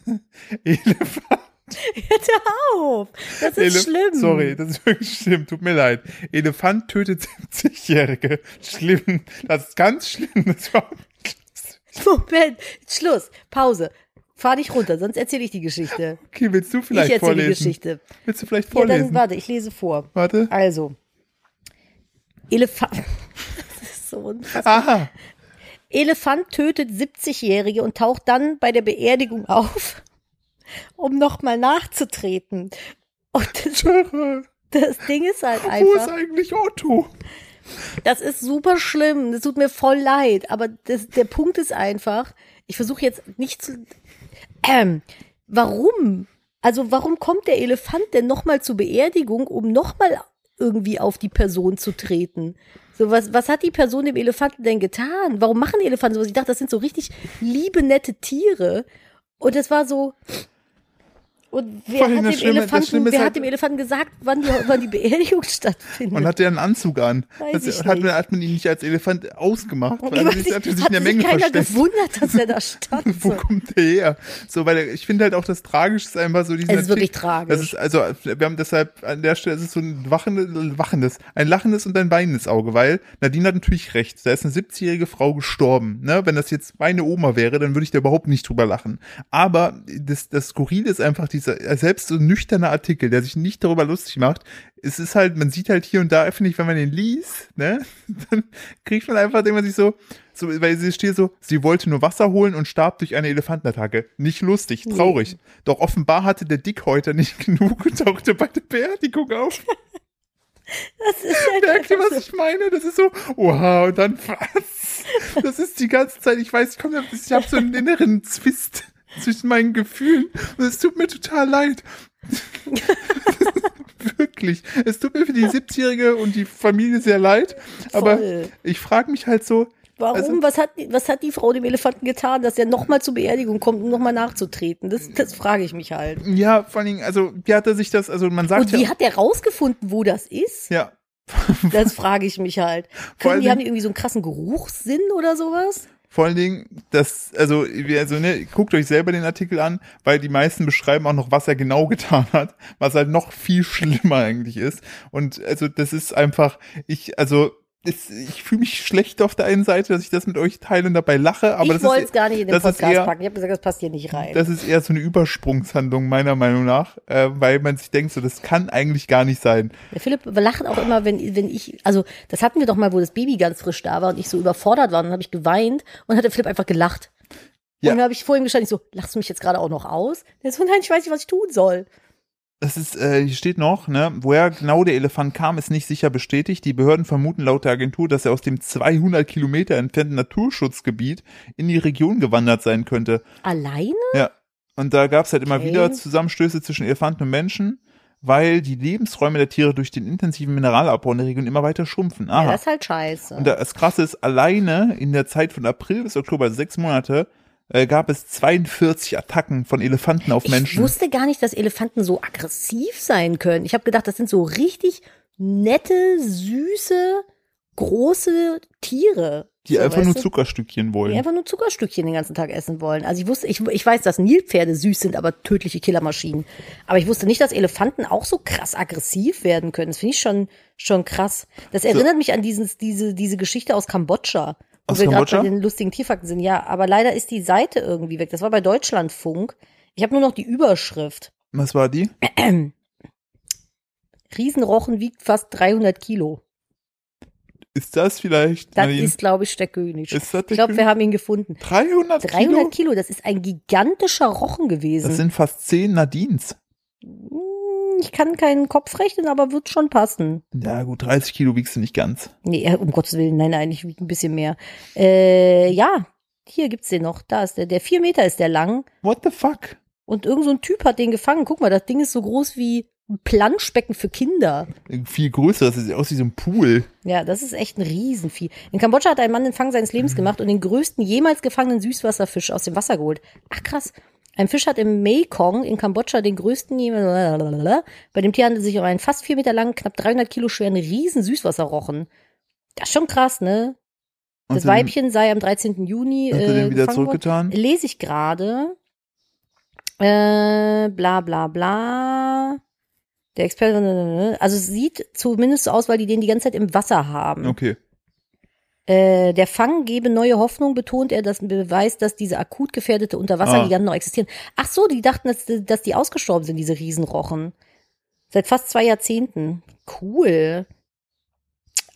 Elefant. Hör auf. Das ist Elef- schlimm. Sorry, das ist wirklich schlimm, tut mir leid. Elefant tötet 70-Jährige. Schlimm, das ist ganz schlimm. Das Moment, Schluss, Pause. Fahr dich runter, sonst erzähle ich die Geschichte. okay, willst du Ich vielleicht erzähle die vorlesen? Geschichte. Willst du vielleicht Ja, dann vorlesen? warte, ich lese vor. Warte. Also, Elefant. Das ist so unfassbar. Aha. Elefant tötet 70-Jährige und taucht dann bei der Beerdigung auf, um nochmal nachzutreten. Und das, das Ding ist halt Wo einfach. ist eigentlich Otto? Das ist super schlimm. Das tut mir voll leid. Aber das, der Punkt ist einfach, ich versuche jetzt nicht zu. Ähm, warum? Also warum kommt der Elefant denn nochmal zur Beerdigung, um nochmal irgendwie auf die Person zu treten? So, was, was hat die Person dem Elefanten denn getan? Warum machen Elefanten sowas? Ich dachte, das sind so richtig liebe, nette Tiere. Und es war so. Und wer hat dem Schlimme- Elefanten, wer halt- hat dem Elefanten gesagt, wann die, wann die Beerdigung stattfindet? Und hat der einen Anzug an? Das, hat, man, hat man ihn nicht als Elefant ausgemacht? Ich Weil er sich, hat er sich in der Menge keiner versteckt. gewundert, dass er da stand. Wo kommt der her? So, weil ich finde halt auch das Tragische ist einfach so diesen Es ist wirklich tragisch. Das ist also, wir haben deshalb an der Stelle, es ist so ein wachendes, wachendes, ein lachendes und ein weinendes Auge, weil Nadine hat natürlich recht. Da ist eine 70-jährige Frau gestorben. Ne? Wenn das jetzt meine Oma wäre, dann würde ich da überhaupt nicht drüber lachen. Aber das, das Skurrile ist einfach dieser, selbst so ein nüchterner Artikel, der sich nicht darüber lustig macht. Es ist halt, man sieht halt hier und da, finde ich, wenn man den liest, ne, dann kriegt man einfach, man sich so, so, weil sie steht so, sie wollte nur Wasser holen und starb durch eine Elefantenattacke. Nicht lustig, traurig. Doch offenbar hatte der Dickhäuter nicht genug und tauchte bei der Beerdigung auf. Das ist halt Merkt ihr, was ich meine? Das ist so, oha, und dann was? Das ist die ganze Zeit, ich weiß, ich, komm, ich habe so einen inneren Zwist zwischen meinen Gefühlen und es tut mir total leid. Wirklich. Es tut mir für die 70-Jährige und die Familie sehr leid, aber Voll. ich frage mich halt so, Warum? Also- was, hat, die- was hat die Frau dem Elefanten getan, dass er nochmal zur Beerdigung kommt, um nochmal nachzutreten? Das, das frage ich mich halt. ja, vor allen Dingen, also, wie hat er sich das, also man sagt Und wie ja, hat der rausgefunden, wo das ist? ja, Das frage ich mich halt. Können die, haben die irgendwie so einen krassen Geruchssinn oder sowas? Vor allen Dingen, das, also, also ne, guckt euch selber den Artikel an, weil die meisten beschreiben auch noch, was er genau getan hat, was halt noch viel schlimmer eigentlich ist. Und also das ist einfach, ich, also, es, ich fühle mich schlecht auf der einen Seite, dass ich das mit euch teile und dabei lache, aber ich das wollte es ist, gar nicht in den Podcast eher- packen. Ich habe gesagt, das passt hier nicht rein. das ist eher so eine Übersprungshandlung meiner Meinung nach, äh, weil man sich denkt, so, das kann eigentlich gar nicht sein. Der Philipp lacht auch immer, wenn, wenn ich, also das hatten wir doch mal, wo das Baby ganz frisch da war und ich so überfordert war, und dann habe ich geweint und hat der Philipp einfach gelacht. Ja. Und dann habe ich vor ihm gestanden, ich so, lachst du mich jetzt gerade auch noch aus? Der so, nein, ich weiß nicht, was ich tun soll. Das ist, äh, hier steht noch, ne, woher genau der Elefant kam, ist nicht sicher bestätigt. Die Behörden vermuten laut der Agentur, dass er aus dem 200 Kilometer entfernten Naturschutzgebiet in die Region gewandert sein könnte. Alleine? Ja. Und da gab es halt immer Okay. wieder Zusammenstöße zwischen Elefanten und Menschen, weil die Lebensräume der Tiere durch den intensiven Mineralabbau in der Region immer weiter schrumpfen. Ja, Aha. das ist halt scheiße. Und das Krasse ist, alleine in der Zeit von April bis Oktober, also sechs Monate, äh, gab es 42 Attacken von Elefanten auf ich Menschen. wusste gar nicht, dass Elefanten so aggressiv sein können. Ich habe gedacht, das sind so richtig nette, süße, große Tiere. die so, einfach nur du? Zuckerstückchen wollen. Die einfach nur Zuckerstückchen den ganzen Tag essen wollen. Also ich wusste, ich, ich weiß, dass Nilpferde süß sind, aber tödliche Killermaschinen. Aber ich wusste nicht, dass Elefanten auch so krass aggressiv werden können. Das finde ich schon, schon krass. Das erinnert mich an dieses, diese, diese Geschichte aus Kambodscha. Wo Aus wir gerade bei den lustigen Tierfakten sind. Ja, aber leider ist die Seite irgendwie weg. Das war bei Deutschlandfunk. Ich habe nur noch die Überschrift. Was war die? Riesenrochen wiegt fast 300 Kilo. Ist das vielleicht? Das Nadine, ist, glaube ich, der König. Ist das der ich glaube, wir haben ihn gefunden. 300, 300 Kilo? Kilo, das ist ein gigantischer Rochen gewesen. Das sind fast 10 Nadines. Ich kann keinen Kopf rechnen, aber wird schon passen. Ja gut, 30 Kilo wiegst du nicht ganz. Nee, äh, um Gottes Willen, nein, nein, ich wiege ein bisschen mehr. Äh, ja, hier gibt's den noch. Da ist der. Der vier Meter ist der lang. What the fuck? Und irgend so ein Typ hat den gefangen. Guck mal, das Ding ist so groß wie ein Planschbecken für Kinder. Viel größer, das sieht aus wie so ein Pool. Ja, das ist echt ein Riesenvieh. In Kambodscha hat ein Mann den Fang seines Lebens gemacht und den größten jemals gefangenen Süßwasserfisch aus dem Wasser geholt. Ach krass. Ein Fisch hat im Mekong in Kambodscha den größten. Bei dem Tier handelt es sich um einen fast vier Meter langen, knapp 300 Kilo schweren riesen Süßwasserrochen. Das ist schon krass, ne? Das Weibchen sei am 13. Juni Hat er äh, den wieder gefangen worden. zurückgetan? Lese ich gerade. Äh, bla bla bla. Der Experte, also es sieht zumindest so aus, weil die den die ganze Zeit im Wasser haben. Okay. Äh, der Fang gebe neue Hoffnung, betont er, das Beweis, dass diese akut gefährdete Unterwassergiganten noch existieren. Ach so, die dachten, dass, dass die ausgestorben sind, diese Riesenrochen. Seit fast zwei Jahrzehnten. Cool.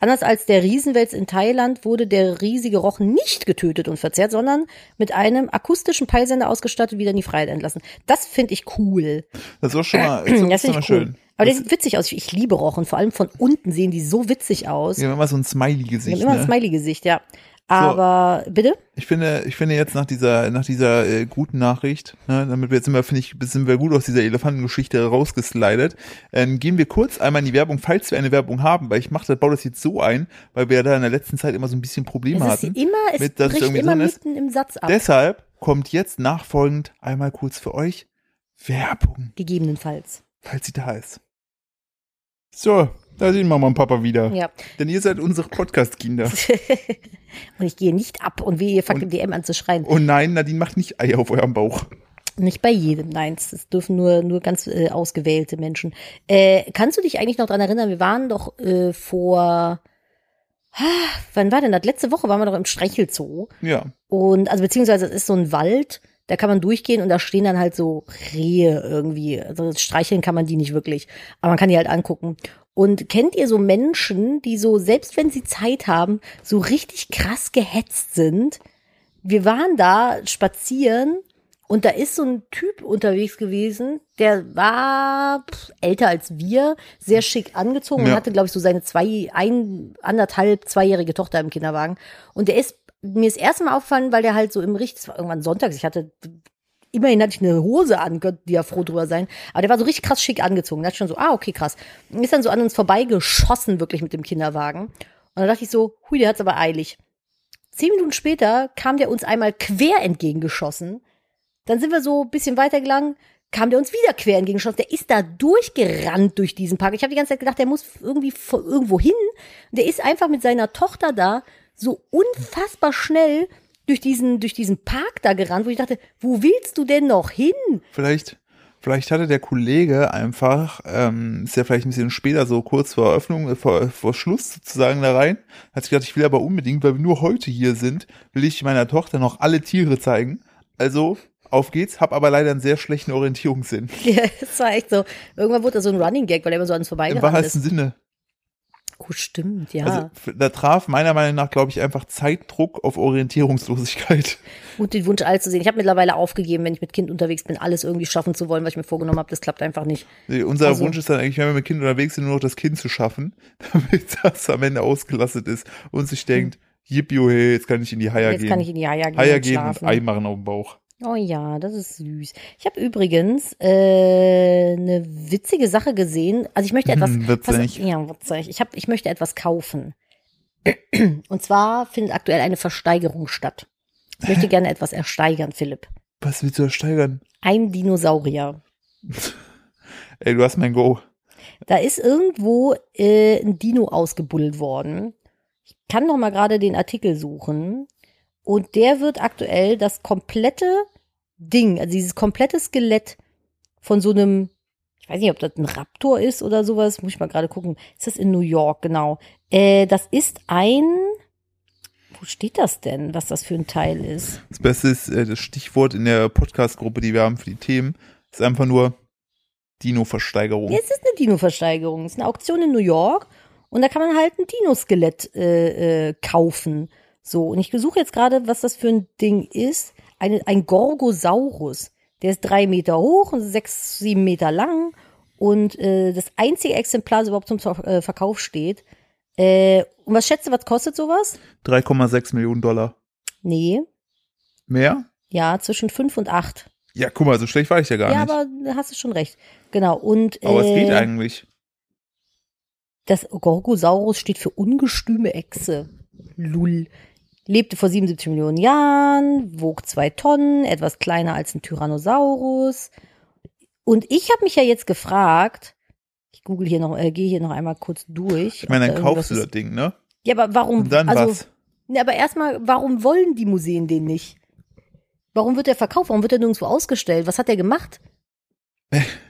Anders als der Riesenwels in Thailand wurde der riesige Rochen nicht getötet und verzehrt, sondern mit einem akustischen Peilsender ausgestattet wieder in die Freiheit entlassen. Das finde ich cool. Das ist schon mal, das ist Das schon finde mal ich cool. schön. Aber der das, sieht witzig aus. Ich, liebe Rochen. Vor allem von unten sehen die so witzig aus. die haben immer so ein Die Smiley-Gesicht. haben immer ein Ne? Smiley-Gesicht, ja. Aber, bitte? Ich finde, ich finde jetzt nach dieser, nach dieser äh, guten Nachricht, ne, damit wir jetzt immer, finde ich, sind wir gut aus dieser Elefantengeschichte rausgeslidet, ähm, gehen wir kurz einmal in die Werbung, falls wir eine Werbung haben, weil ich mache das, baue das jetzt so ein, weil wir da in der letzten Zeit immer so ein bisschen Probleme Es ist hatten. immer, es mit, dass bricht immer ist. mitten im Satz ab. Deshalb kommt jetzt nachfolgend einmal kurz für euch Werbung, Gegebenenfalls. falls sie da ist. So, da sehen Mama und Papa wieder. Ja. Denn ihr seid unsere Podcast-Kinder. und ich gehe nicht ab und wie ihr fucking DM anzuschreien. Und nein, Nadine macht nicht Eier auf eurem Bauch. Nicht bei jedem, nein, es dürfen nur, nur ganz äh, ausgewählte Menschen. Äh, kannst du dich eigentlich noch dran erinnern, wir waren doch äh, vor, wann war denn das? Letzte Woche waren wir doch im Streichelzoo. Ja. Und, also beziehungsweise es ist so ein Wald, da kann man durchgehen und da stehen dann halt so Rehe irgendwie. Also streicheln kann man die nicht wirklich, aber man kann die halt angucken. Und kennt ihr so Menschen, die so, selbst wenn sie Zeit haben, so richtig krass gehetzt sind? Wir waren da spazieren und da ist so ein Typ unterwegs gewesen, der war pff, älter als wir, sehr schick angezogen und Ja. hatte, glaube ich, so seine zwei, ein, anderthalb, zweijährige Tochter im Kinderwagen. Und der ist mir das erste Mal aufgefallen, weil der halt so im Richt, es war irgendwann sonntags, ich hatte, immerhin hatte ich eine Hose an, könnte die ja froh drüber sein. Aber der war so richtig krass schick angezogen. Da ich schon so, ah, okay, krass. Und ist dann so an uns vorbeigeschossen, wirklich mit dem Kinderwagen. Und dann dachte ich so, hui, der hat's aber eilig. Zehn Minuten später kam der uns einmal quer entgegengeschossen. Dann sind wir so ein bisschen weitergegangen, kam der uns wieder quer entgegengeschossen. Der ist da durchgerannt durch diesen Park. Ich habe die ganze Zeit gedacht, der muss irgendwie irgendwo hin. Der ist einfach mit seiner Tochter da so unfassbar schnell durch diesen, durch diesen Park da gerannt, wo ich dachte, wo willst du denn noch hin? Vielleicht, vielleicht hatte der Kollege einfach, ähm, ist ja vielleicht ein bisschen später, so kurz vor Eröffnung, äh, vor, vor Schluss sozusagen da rein, hat sich gedacht, ich will aber unbedingt, weil wir nur heute hier sind, will ich meiner Tochter noch alle Tiere zeigen. Also, auf geht's, hab aber leider einen sehr schlechten Orientierungssinn. Ja, das war echt so. Irgendwann wurde da so ein Running Gag, weil er immer so an uns Im vorbeigerannt wahrsten ist. Sinne. Oh, stimmt, ja. Also, da traf meiner Meinung nach, glaube ich, einfach Zeitdruck auf Orientierungslosigkeit. Und den Wunsch, alles zu sehen. Ich habe mittlerweile aufgegeben, wenn ich mit Kind unterwegs bin, alles irgendwie schaffen zu wollen, was ich mir vorgenommen habe. Das klappt einfach nicht. Nee, Unser Also- Wunsch ist dann eigentlich, wenn wir mit Kind unterwegs sind, nur noch das Kind zu schaffen, damit das am Ende ausgelastet ist und sich denkt, yippie, hey, jetzt kann ich in die Haier Jetzt gehen. kann ich in die Haia gehen und gehen und. Ei machen auf dem Bauch. Oh ja, das ist süß. Ich habe übrigens äh, eine witzige Sache gesehen. Also ich möchte etwas. Witzig. Pass, ja, witzig. Ich, hab, ich möchte etwas kaufen. Und zwar findet aktuell eine Versteigerung statt. Ich möchte gerne etwas ersteigern, Philipp. Was willst du da steigern? Ein Dinosaurier. Ey, du hast mein Go. Da ist irgendwo äh, ein Dino ausgebuddelt worden. Ich kann noch mal gerade den Artikel suchen. Und der wird aktuell das komplette Ding, also dieses komplette Skelett von so einem, ich weiß nicht, ob das ein Raptor ist oder sowas, muss ich mal gerade gucken. Ist das in New York, genau. Äh, das ist ein, wo steht das denn, was das für ein Teil ist? Das Beste ist, äh, das Stichwort in der Podcast-Gruppe, die wir haben für die Themen, ist einfach nur Dino-Versteigerung. Ja, es ist eine Dino-Versteigerung. Es ist eine Auktion in New York. Und da kann man halt ein Dinoskelett äh, äh, kaufen. So, und ich suche jetzt gerade, was das für ein Ding ist. Eine, ein Gorgosaurus. Der ist drei Meter hoch und sechs, sieben Meter lang. Und äh, das einzige Exemplar, das überhaupt zum äh, Verkauf steht. Äh, und was schätzt du, was kostet sowas? 3,6 Millionen Dollar. Nee, Mehr? ja, zwischen fünf und acht. Ja, guck mal, so schlecht war ich ja gar ja, nicht. aber da hast du schon recht. Genau. Und aber es geht äh, eigentlich. das Gorgosaurus steht für ungestüme Echse. Lull. Lebte vor 77 Millionen Jahren, wog zwei Tonnen, etwas kleiner als ein Tyrannosaurus. Und ich habe mich ja jetzt gefragt, ich google hier noch, äh, gehe hier noch einmal kurz durch. Ich meine, dann da kaufst du das Ding, ne? Ja, aber warum? Und dann also, was? Ne, aber erstmal, warum wollen die Museen den nicht? Warum wird der verkauft? Warum wird er nirgendwo ausgestellt? Was hat er gemacht?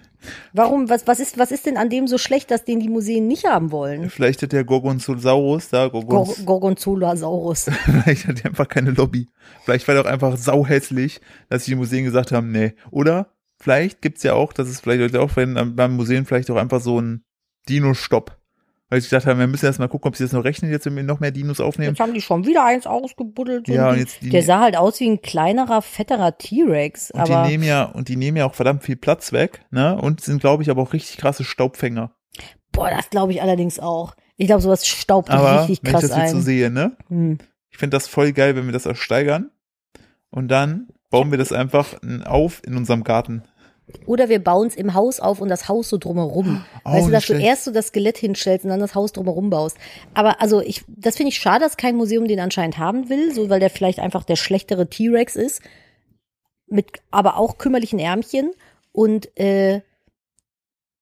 Warum, was, was ist, was ist denn an dem so schlecht, dass den die Museen nicht haben wollen? Vielleicht hat der Gorgonzosaurus da, Gor Gorgons, Gorgonzolasaurus. vielleicht hat der einfach keine Lobby. Vielleicht war der auch einfach sauhässlich, dass die Museen gesagt haben, nee. Oder vielleicht gibt's ja auch, dass es vielleicht auch wenn beim Museum vielleicht auch einfach so ein Dino-Stopp. Weil ich gedacht habe, wir müssen erst mal gucken, ob sie das noch rechnen, jetzt wenn wir noch mehr Dinos aufnehmen. Jetzt haben die schon wieder eins ausgebuddelt. Ja, und jetzt die- der sah halt aus wie ein kleinerer, fetterer T-Rex. Und Aber die nehmen ja, und die nehmen ja auch verdammt viel Platz weg, ne? Und sind, glaube ich, aber auch richtig krasse Staubfänger. boah, das glaube ich allerdings auch. Ich glaube, sowas staubt Aber richtig wenn ich krass das jetzt ein. so sehe, ne? hm. Ich finde das voll geil, wenn wir das ersteigern. Und dann bauen wir das einfach auf in unserem Garten. Oder wir bauen es im Haus auf und das Haus so drumherum. Oh, weißt du, dass nicht du schlecht. erst so das Skelett hinstellst und dann das Haus drumherum baust. Aber also ich, das finde ich schade, dass kein Museum den anscheinend haben will, so weil der vielleicht einfach der schlechtere T-Rex ist. Mit aber auch kümmerlichen Ärmchen. Und äh,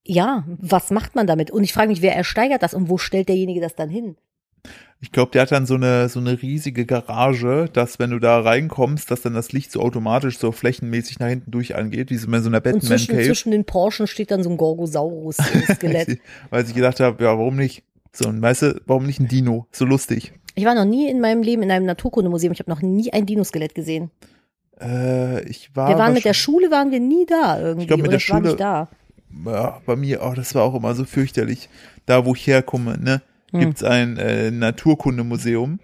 ja, was macht man damit? Und ich frage mich, wer ersteigert das und wo stellt derjenige das dann hin? Ich glaube, der hat dann so eine, so eine riesige Garage, dass wenn du da reinkommst, dass dann das Licht so automatisch so flächenmäßig nach hinten durch angeht, wie so in so einer Und Batman zwischen, zwischen den Porschen steht dann so ein Gorgosaurus-Skelett. Weil ich gedacht habe, ja, warum nicht? So, und weißt du, warum nicht ein Dino? So lustig. ich war noch nie in meinem Leben in einem Naturkundemuseum. Ich habe noch nie ein Dinoskelett gesehen. Äh, ich war. Wir waren mit der Schule, waren wir nie da irgendwie. Ich glaub, mit oder der ich war Schule- nicht da. ja, bei mir, oh, das war auch immer so fürchterlich. Da, wo ich herkomme, ne, Hm. gibt's ein äh, Naturkundemuseum.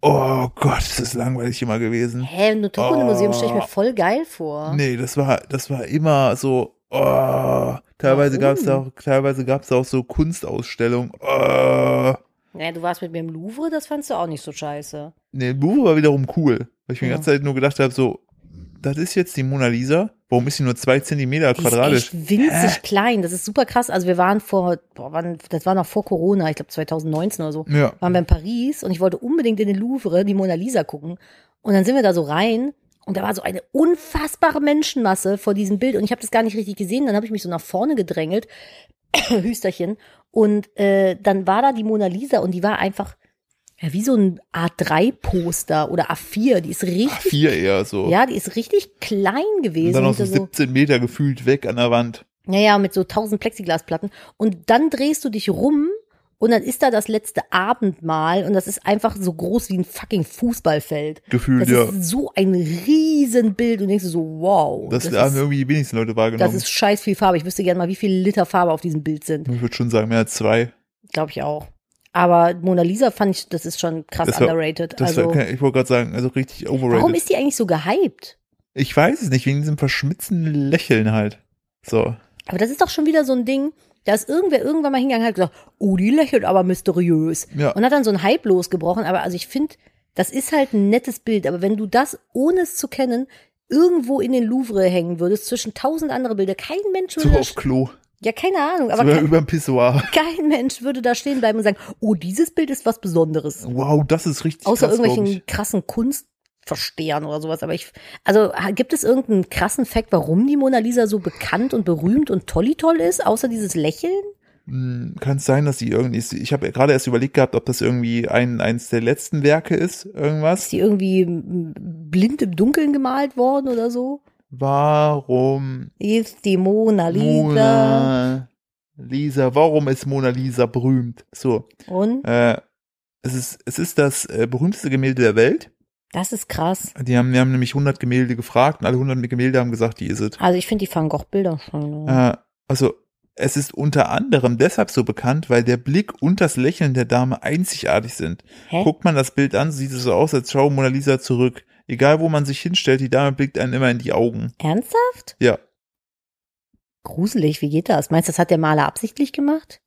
Oh Gott, ist das langweilig immer gewesen. Hä, ein Naturkundemuseum Oh. stelle ich mir voll geil vor. Nee, das war, das war immer so, oh, teilweise gab's da auch, teilweise gab's da auch so Kunstausstellungen. Oh. Ja, du warst mit mir im Louvre, das fandst du auch nicht so scheiße. Nee, Louvre war wiederum cool. Weil ich mir die Ja. ganze Zeit nur gedacht habe, so, das ist jetzt die Mona Lisa? Warum ist sie nur zwei Zentimeter Die quadratisch? ist winzig klein. Das ist super krass. Also wir waren vor, boah, wann, das war noch vor Corona, ich glaube 2019 oder so, Ja. waren wir in Paris und ich wollte unbedingt in den Louvre die Mona Lisa gucken. Und dann sind wir da so rein und da war so eine unfassbare Menschenmasse vor diesem Bild und ich habe das gar nicht richtig gesehen. Dann habe ich mich so nach vorne gedrängelt, Hüsterchen. Und äh, dann war da die Mona Lisa und die war einfach ja, wie so ein A3-Poster oder A4. Die ist richtig, Vier eher so. ja, die ist richtig klein Und gewesen. dann noch so Hinter so, 17 Meter gefühlt weg an der Wand. ja, ja, mit so tausend Plexiglasplatten. Und dann drehst du dich rum und dann ist da das letzte Abendmahl und das ist einfach so groß wie ein fucking Fußballfeld. Gefühlt, Das ja. ist so ein Riesenbild und du denkst dir so, wow. Das, das, haben ist, irgendwie die wenigsten Leute wahrgenommen. das ist scheiß viel Farbe. Ich wüsste gerne mal, wie viel Liter Farbe auf diesem Bild sind. ich würde schon sagen, mehr als zwei. Glaube ich auch. Aber Mona Lisa fand ich, das ist schon krass Das war- underrated. Das also, war, ich wollte gerade sagen, also richtig overrated. warum ist die eigentlich so gehypt? ich weiß es nicht, wegen diesem verschmitzten Lächeln halt. So. Aber das ist doch schon wieder so ein Ding, da ist irgendwer irgendwann mal hingegangen und hat gesagt, oh, die lächelt aber mysteriös. Ja. Und hat dann so ein Hype losgebrochen. Aber also ich finde, das ist halt ein nettes Bild. Aber wenn du das, ohne es zu kennen, irgendwo in den Louvre hängen würdest, zwischen tausend andere Bilder, kein Mensch So würde auf da, Klo. Ja, keine Ahnung, aber kein, über Pissoir. kein Mensch würde da stehen bleiben und sagen, oh, dieses Bild ist was Besonderes. Wow, das ist richtig Außer krass, irgendwelchen krassen Kunstverstehern oder sowas. Aber ich, also gibt es irgendeinen krassen Fact, warum die Mona Lisa so bekannt und berühmt und tollitoll ist, außer dieses Lächeln? Hm, Kann es sein, dass sie irgendwie, ich habe gerade erst überlegt gehabt, ob das irgendwie ein, eins der letzten Werke ist, irgendwas. Ist die irgendwie blind im Dunkeln gemalt worden oder so? Warum Ist die Mona Lisa. Mona Lisa, warum ist Mona Lisa berühmt? So, Und äh, es ist, es ist das äh, berühmteste Gemälde der Welt. das ist krass. Die haben, die haben nämlich 100 Gemälde gefragt und alle 100 Gemälde haben gesagt, die ist es. Also ich finde die Van Gogh-Bilder schon. Äh, also, Es ist unter anderem deshalb so bekannt, weil der Blick und das Lächeln der Dame einzigartig sind. Hä? Guckt man das Bild an, sieht es so aus, als schaue Mona Lisa zurück. Egal wo man sich hinstellt, die Dame blickt einen immer in die Augen. Ernsthaft? Ja. Gruselig, wie geht das? Meinst du, das hat der Maler absichtlich gemacht?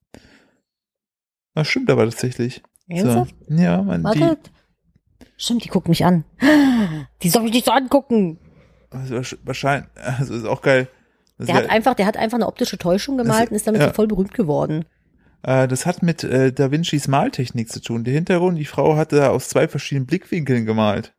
Das stimmt aber tatsächlich. Ernsthaft? So. Ja, man, die, Warte. Stimmt, die guckt mich an. Die soll mich nicht so angucken. also wahrsch- wahrscheinlich, also ist auch geil. Das, Der hat ja- einfach, der hat einfach eine optische Täuschung gemalt und ist damit ja. so voll berühmt geworden. äh, das hat mit äh, Da Vincis Maltechnik zu tun. Der Hintergrund, die Frau hatte da aus zwei verschiedenen Blickwinkeln gemalt.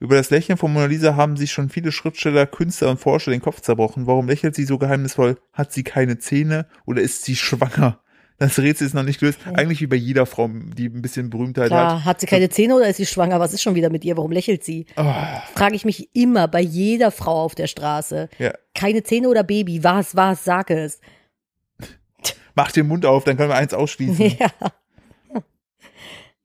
Über das Lächeln von Mona Lisa haben sich schon viele Schriftsteller, Künstler und Forscher den Kopf zerbrochen. Warum lächelt sie so geheimnisvoll? Hat sie keine Zähne oder ist sie schwanger? Das Rätsel ist noch nicht gelöst. Eigentlich wie bei jeder Frau, die ein bisschen Berühmtheit Klar, hat. hat sie keine Zähne oder ist sie schwanger? Was ist schon wieder mit ihr? Warum lächelt sie? Ah, Frage ich mich immer bei jeder Frau auf der Straße. ja. Keine Zähne oder Baby? Was, was, sag es. Mach den Mund auf, dann können wir eins ausschließen. Ja.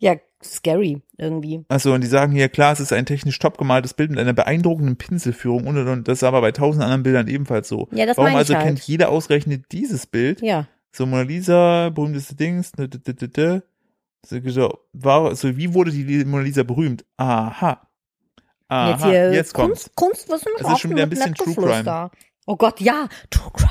Ja, scary irgendwie. Achso, und die sagen hier, klar, es ist ein technisch top gemaltes Bild mit einer beeindruckenden Pinselführung und, und, und. Das ist aber bei tausend anderen Bildern ebenfalls so. Ja, das Warum also halt. kennt jeder ausgerechnet dieses Bild? Ja. So Mona Lisa, berühmteste Dings, ne, d- d- d- d. so, war, so, wie wurde die Mona Lisa berühmt? Aha. Aha, jetzt hier jetzt kommt's. Kunst, Kunst, was Es ist schon wieder ein bisschen True Crime. Oh Gott, ja, True Crime.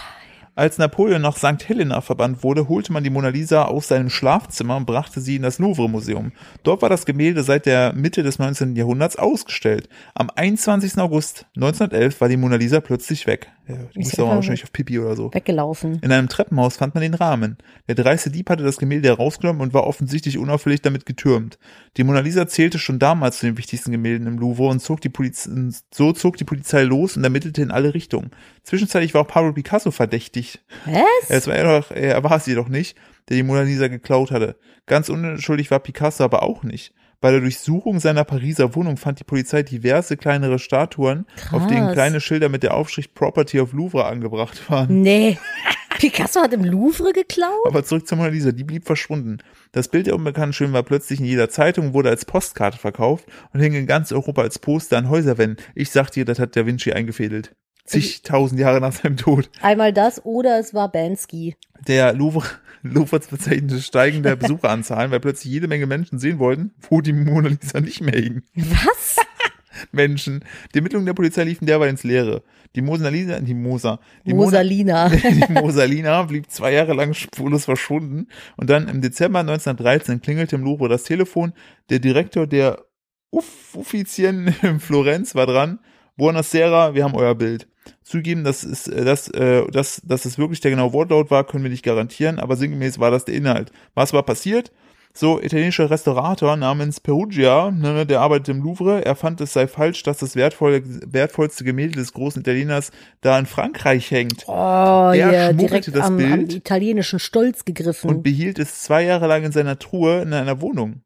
Als Napoleon nach St. Helena verbannt wurde, holte man die Mona Lisa aus seinem Schlafzimmer und brachte sie in das Louvre-Museum. Dort war das Gemälde seit der Mitte des 19. Jahrhunderts ausgestellt. Am 21. August 1911 war die Mona Lisa plötzlich weg. Ja, musste auch einfach wahrscheinlich auf Pipi oder so. Weggelaufen. In einem Treppenhaus fand man den Rahmen. Der dreiste Dieb hatte das Gemälde herausgenommen und war offensichtlich unauffällig damit getürmt. Die Mona Lisa zählte schon damals zu den wichtigsten Gemälden im Louvre und zog die Poliz so zog die Polizei los und ermittelte in alle Richtungen. Zwischenzeitlich war auch Pablo Picasso verdächtig. Was? Es war er, doch, er war es jedoch nicht, der die Mona Lisa geklaut hatte. Ganz unschuldig war Picasso aber auch nicht. Bei der Durchsuchung seiner Pariser Wohnung fand die Polizei diverse kleinere Statuen, auf denen Krass. kleine Schilder mit der Aufschrift Property of Louvre angebracht waren. Nee. Picasso hat im Louvre geklaut? Aber zurück zur Mona Lisa, die blieb verschwunden. Das Bild der unbekannten Schön war plötzlich in jeder Zeitung, wurde als Postkarte verkauft und hing in ganz Europa als Poster an Häuserwänden. Ich sag dir, das hat Da Vinci eingefädelt. Zigtausend Jahre nach seinem Tod. Einmal das oder es war Bansky. Der Louvre, Louvre bezeichnete Steigen der Besucheranzahlen, weil plötzlich jede Menge Menschen sehen wollten, wo die Mona Lisa nicht mehr hing. Was? Menschen. Die Ermittlungen der Polizei liefen derweil ins Leere. Die Mona Lisa, die Mosa, die Mona, Rosalina. die Mosalina blieb zwei Jahre lang spurlos verschwunden und dann im Dezember 1913 klingelte im Louvre das Telefon. Der Direktor der Uff Uffizien in Florenz war dran. Buonasera, wir haben euer Bild. Zugeben, dass es, äh, dass, äh, dass, dass es wirklich der genaue Wortlaut war, können wir nicht garantieren, aber sinngemäß war das der Inhalt. Was war passiert? So, italienischer Restaurator namens Perugia, ne, der arbeitet im Louvre, er fand es sei falsch, dass das wertvolle, wertvollste Gemälde des großen Italieners da in Frankreich hängt Oh, Er ja, schmuggelte direkt das am, am Bild italienischen Stolz gegriffen. und behielt es zwei Jahre lang in seiner Truhe in einer Wohnung.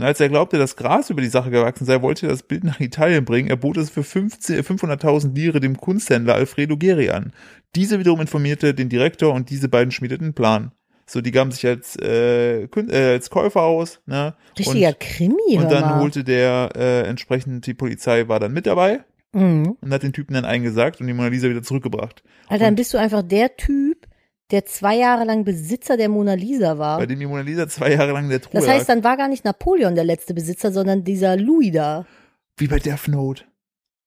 Und als er glaubte, dass Gras über die Sache gewachsen sei, wollte er das Bild nach Italien bringen. Er bot es für 15 500.000 Lire dem Kunsthändler Alfredo Geri an. Diese wiederum informierte den Direktor und diese beiden schmiedeten einen Plan. So, die gaben sich als, äh, äh, als Käufer aus, ne? Richtiger und, Krimi, und dann holte der äh, entsprechend die Polizei war dann mit dabei Mhm. und hat den Typen dann eingesagt und die Mona Lisa wieder zurückgebracht. Alter, dann Und- bist du einfach der Typ, der zwei Jahre lang Besitzer der Mona Lisa war. Bei dem die Mona Lisa zwei Jahre lang der Truhe Das heißt, dann war gar nicht Napoleon der letzte Besitzer, sondern dieser Louis da. Wie bei Death Note.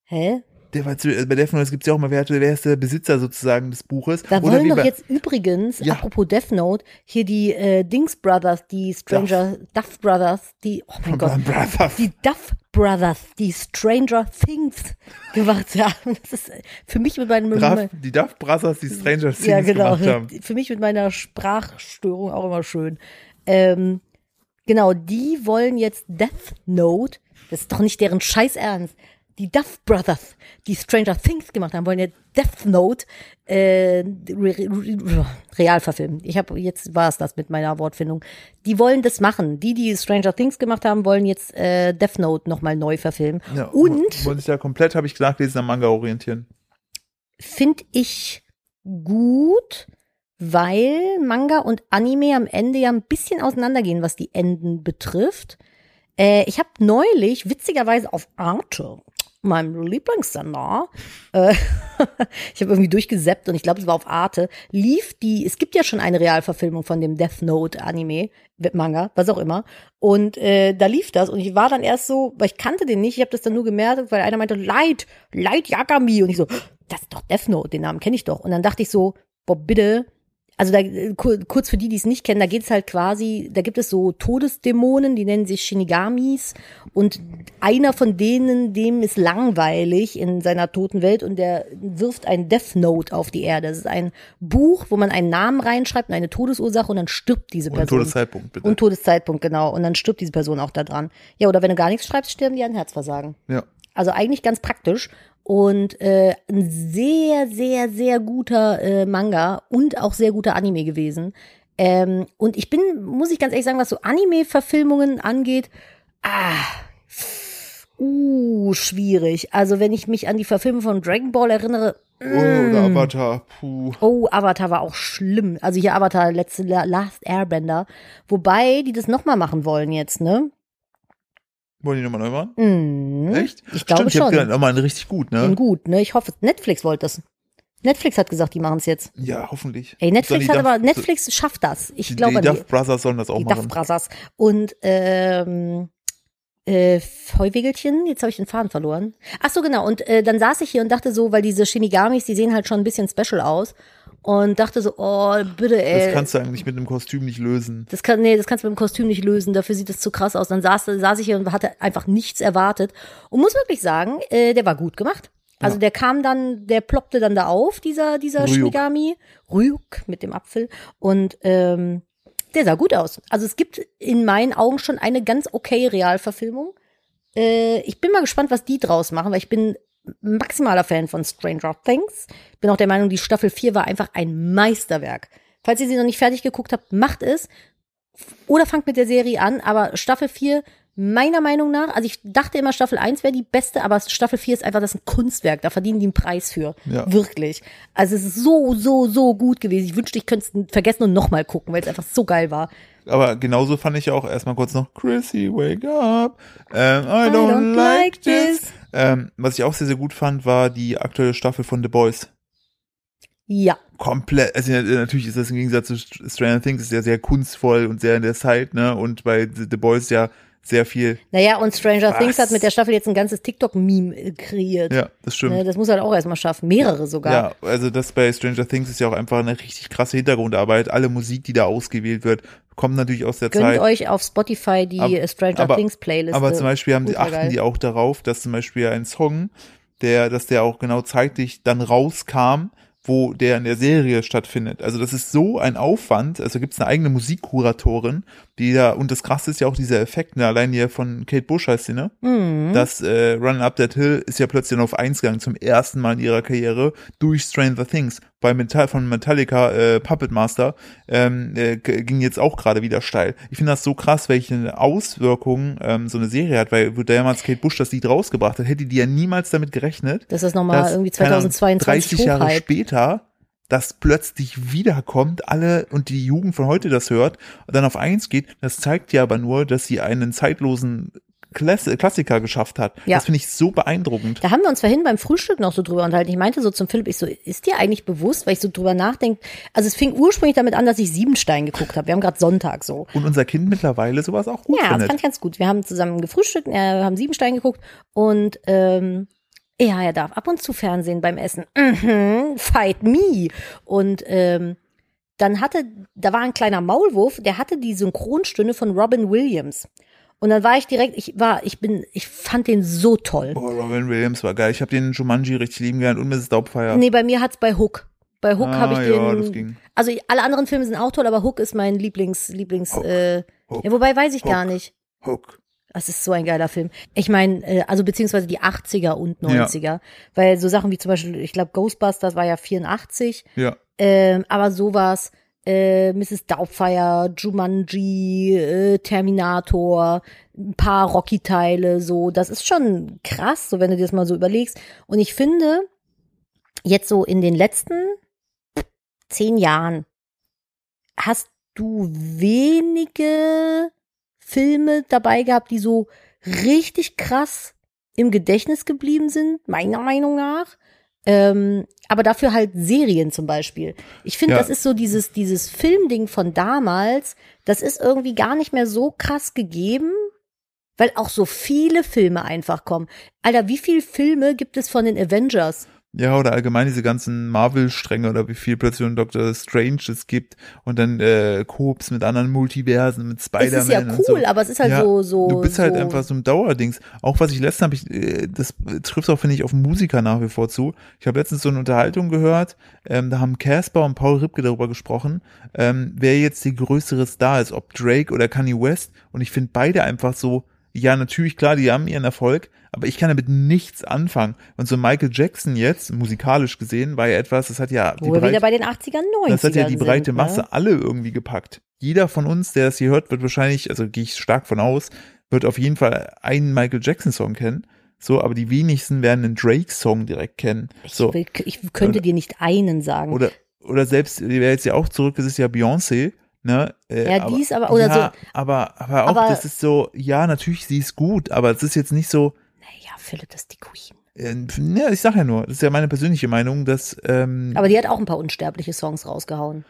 Hä? Der bei Death Note gibt es ja auch mal, wer, wer ist der Besitzer sozusagen des Buches? Da wollen doch bei, jetzt übrigens, Ja. apropos Death Note, hier die äh, Dings Brothers, die Stranger Duff, Brothers, die, oh mein Gott, Brothers. die Duff Brothers, die Stranger Things gemacht haben. Das ist äh, für mich mit meinem, Duff, die Duff Brothers, die Stranger Things ja genau, gemacht haben. für mich mit meiner Sprachstörung auch immer schön. Ähm, genau, die wollen jetzt Death Note, das ist doch nicht deren Scheiß Ernst. Die Duff Brothers, die Stranger Things gemacht haben, wollen jetzt Death Note äh, re re real verfilmen. Ich habe jetzt war es das mit meiner Wortfindung. Die wollen das machen. Die, die Stranger Things gemacht haben, wollen jetzt äh, Death Note nochmal neu verfilmen. Ja, Und Wollen sich da komplett, habe ich nachgelesen, am Manga orientieren. finde ich gut, weil Manga und Anime am Ende ja ein bisschen auseinandergehen, was die Enden betrifft. Äh, ich habe neulich, witzigerweise auf Arte, meinem Lieblingssender, äh, ich habe irgendwie durchgesäppt und ich glaube, es war auf Arte, lief die, es gibt ja schon eine Realverfilmung von dem Death Note Anime, Manga, was auch immer. Und äh, da lief das und ich war dann erst so, weil ich kannte den nicht, ich habe das dann nur gemerkt, weil einer meinte, Light, Light Yagami. Und ich so, das ist doch Death Note, den Namen kenne ich doch. Und dann dachte ich so, boah, bitte, also da, kurz für die, die es nicht kennen, da geht es halt quasi, da gibt es so Todesdämonen, die nennen sich Shinigamis und einer von denen, dem ist langweilig in seiner toten Welt und der wirft ein Death Note auf die Erde. Das ist ein Buch, wo man einen Namen reinschreibt und eine Todesursache und dann stirbt diese Und Person. Todeszeitpunkt, bitte. Und Todeszeitpunkt, genau. Und dann stirbt diese Person auch da dran. Ja, oder wenn du gar nichts schreibst, sterben die an Herzversagen. ja. Also eigentlich ganz praktisch und äh, ein sehr, sehr, sehr guter äh, Manga und auch sehr guter Anime gewesen. Ähm, und ich bin, muss ich ganz ehrlich sagen, was so Anime-Verfilmungen angeht, ah, uh, schwierig. Also wenn ich mich an die Verfilmung von Dragon Ball erinnere, Oh, der Avatar, puh. Oh, Avatar war auch schlimm. Also hier Avatar, letzte La- Last Airbender. Wobei die das nochmal machen wollen jetzt, ne? Wollen die nochmal neu machen? Mhm. Echt? Ich glaube Stimmt, ich hab schon. gedacht, nochmal richtig gut, ne? gut, ne? Ich hoffe, Netflix wollte das. Netflix hat gesagt, die machen es jetzt. Ja, hoffentlich. Ey, Netflix Die hat Duff- aber, Netflix schafft das. Ich die, glaube die Duff Brothers sollen das auch die Duff machen. Brothers. Und ähm, äh, Heuwegelchen, jetzt habe ich den Faden verloren. Ach so, genau. Und äh, dann saß ich hier und dachte so, weil diese Shinigamis, die sehen halt schon ein bisschen special aus. Und dachte so, oh, bitte, ey. Das kannst du eigentlich mit einem Kostüm nicht lösen. Das kann, nee, das kannst du mit dem Kostüm nicht lösen. Dafür sieht es zu krass aus. Dann saß, saß ich hier und hatte einfach nichts erwartet. Und muss wirklich sagen, äh, der war gut gemacht. Also Ja. der kam dann, der ploppte dann da auf, dieser, dieser Ryuk. Shinigami. Ryuk mit dem Apfel. Und ähm, der sah gut aus. Also es gibt in meinen Augen schon eine ganz okay Realverfilmung. Äh, ich bin mal gespannt, was die draus machen, weil ich bin maximaler Fan von Stranger Things. Bin auch der Meinung, die Staffel 4 war einfach ein Meisterwerk. Falls ihr sie noch nicht fertig geguckt habt, macht es. Oder fangt mit der Serie an, aber Staffel 4, meiner Meinung nach, also ich dachte immer, Staffel 1 wäre die beste, aber Staffel 4 ist einfach das ein Kunstwerk, da verdienen die einen Preis für. Ja. Wirklich. Also es ist so, so, so gut gewesen. Ich wünschte, ich könnte es vergessen und nochmal gucken, weil es einfach so geil war. Aber genauso fand ich auch erstmal kurz noch Chrissy, wake up. Ähm, I, don't, like this. Ähm, was ich auch sehr, sehr gut fand, war die aktuelle Staffel von The Boys. Ja. Komplett, also natürlich ist das im Gegensatz zu Stranger Things ist ja sehr kunstvoll und sehr in der Zeit, ne? Und bei The Boys ja sehr viel. Naja, und Stranger Was? Things hat mit der Staffel jetzt ein ganzes TikTok-Meme äh, kreiert. Ja, das stimmt. Ne, das muss er halt auch erstmal schaffen. Mehrere sogar. Ja, also das bei Stranger Things ist ja auch einfach eine richtig krasse Hintergrundarbeit. Alle Musik, die da ausgewählt wird, kommt natürlich aus der Gönnt Zeit. euch auf Spotify die Aber- äh, Stranger aber- Things Playlist. Aber zum Beispiel haben die, achten geil. die auch darauf, dass zum Beispiel ein Song, der, dass der auch genau zeitlich dann rauskam, wo der in der Serie stattfindet. Also das ist so ein Aufwand. Also gibt es eine eigene Musikkuratorin, die da, und das krasse ist ja auch dieser Effekt, ne, allein hier von Kate Bush heißt sie, ne? Mhm. Das äh, Run Up That Hill ist ja plötzlich auf eins gegangen zum ersten Mal in ihrer Karriere durch Stranger Things. Bei Metall von Metallica äh, Puppet Master ähm, äh, ging jetzt auch gerade wieder steil. Ich finde das so krass, welche Auswirkungen ähm, so eine Serie hat, weil wo damals Kate Bush das Lied rausgebracht hat, hätte die ja niemals damit gerechnet, Dass das nochmal dass, irgendwie keine Ahnung, 2022 30 Jahre hochhype. später das plötzlich wiederkommt, alle und die Jugend von heute das hört und dann auf eins geht, das zeigt ja aber nur, dass sie einen zeitlosen Klass Klassiker geschafft hat. Ja. Das finde ich so beeindruckend. Da haben wir uns vorhin beim Frühstück noch so drüber unterhalten. Ich meinte so zum Philipp, ich so, ist dir eigentlich bewusst, weil ich so drüber nachdenke, also es fing ursprünglich damit an, dass ich Siebenstein geguckt habe. Wir haben gerade Sonntag so. Und unser Kind mittlerweile sowas auch gut ja, das findet. fand ich ganz gut. Wir haben zusammen gefrühstückt, äh, haben Siebenstein geguckt und ähm, ja, er darf ab und zu Fernsehen beim Essen. Mhm, fight me. Und ähm, dann hatte, da war ein kleiner Maulwurf, der hatte die Synchronstimme von Robin Williams. Und dann war ich direkt, ich war, ich bin, ich fand den so toll. Oh, Robin Williams war geil. Ich habe den Jumanji richtig lieben gelernt und Mrs. Doubtfire. Nee, bei mir hat's bei Hook. Bei Hook Ah, habe ich ja, das den. ging. Also alle anderen Filme sind auch toll, aber Hook ist mein Lieblings, Lieblings. Hook, Äh, Hook, ja, wobei weiß ich gar Hook. nicht. Hook. Das ist so ein geiler Film. Ich meine, äh, also beziehungsweise die 80er und 90er. Weil so Sachen wie zum Beispiel, ich glaube, Ghostbusters war ja 84, Ja. ähm, aber sowas, äh, Mrs. Doubtfire, Jumanji, äh, Terminator, ein paar Rocky-Teile, so, das ist schon krass, so wenn du dir das mal so überlegst. Und ich finde, jetzt so in den letzten zehn Jahren hast du wenige Filme dabei gehabt, die so richtig krass im Gedächtnis geblieben sind, meiner Meinung nach. Ähm, aber dafür halt Serien zum Beispiel. Ich finde, Ja. das ist so dieses, dieses Filmding von damals, das ist irgendwie gar nicht mehr so krass gegeben, weil auch so viele Filme einfach kommen. Alter, wie viele Filme gibt es von den Avengers? Ja, oder allgemein diese ganzen Marvel-Stränge oder wie viel plötzlich ein Doctor Strange es gibt und dann äh, Koops mit anderen Multiversen, mit Spider-Man ist ja cool, so. aber es ist halt Ja, so, so. Du bist halt so, einfach so ein Dauerdings. Auch was ich letztens habe ich, äh, das trifft auch, finde ich, auf Musiker nach wie vor zu. Ich habe letztens so eine Unterhaltung gehört, ähm, da haben Casper und Paul Ripke darüber gesprochen, ähm, wer jetzt die größere Star ist, ob Drake oder Kanye West. Und ich finde beide einfach so, ja, natürlich, klar, die haben ihren Erfolg, aber ich kann damit nichts anfangen. Und so Michael Jackson jetzt, musikalisch gesehen, war ja etwas, das hat ja die Wo wir breite- wieder bei den 80ern, 90ern das hat ja die breite sind, Masse Ne? alle irgendwie gepackt. Jeder von uns, der das hier hört, wird wahrscheinlich, also gehe ich stark von aus, wird auf jeden Fall einen Michael Jackson Song kennen. So, aber die wenigsten werden einen Drake Song direkt kennen. Ich, So, will, ich könnte dir nicht einen sagen. oder oder selbst wer jetzt ja auch zurück ist, ist ja Beyoncé. Ne? Äh, Ja, die ist aber- oder ja, aber aber auch Aber- das ist so, ja, natürlich, sie ist gut, aber es ist jetzt nicht so, Philipp, das ist die Queen. äh, ja, ich sag ja nur, das ist ja meine persönliche Meinung, dass ähm, Aber die hat auch ein paar unsterbliche Songs rausgehauen.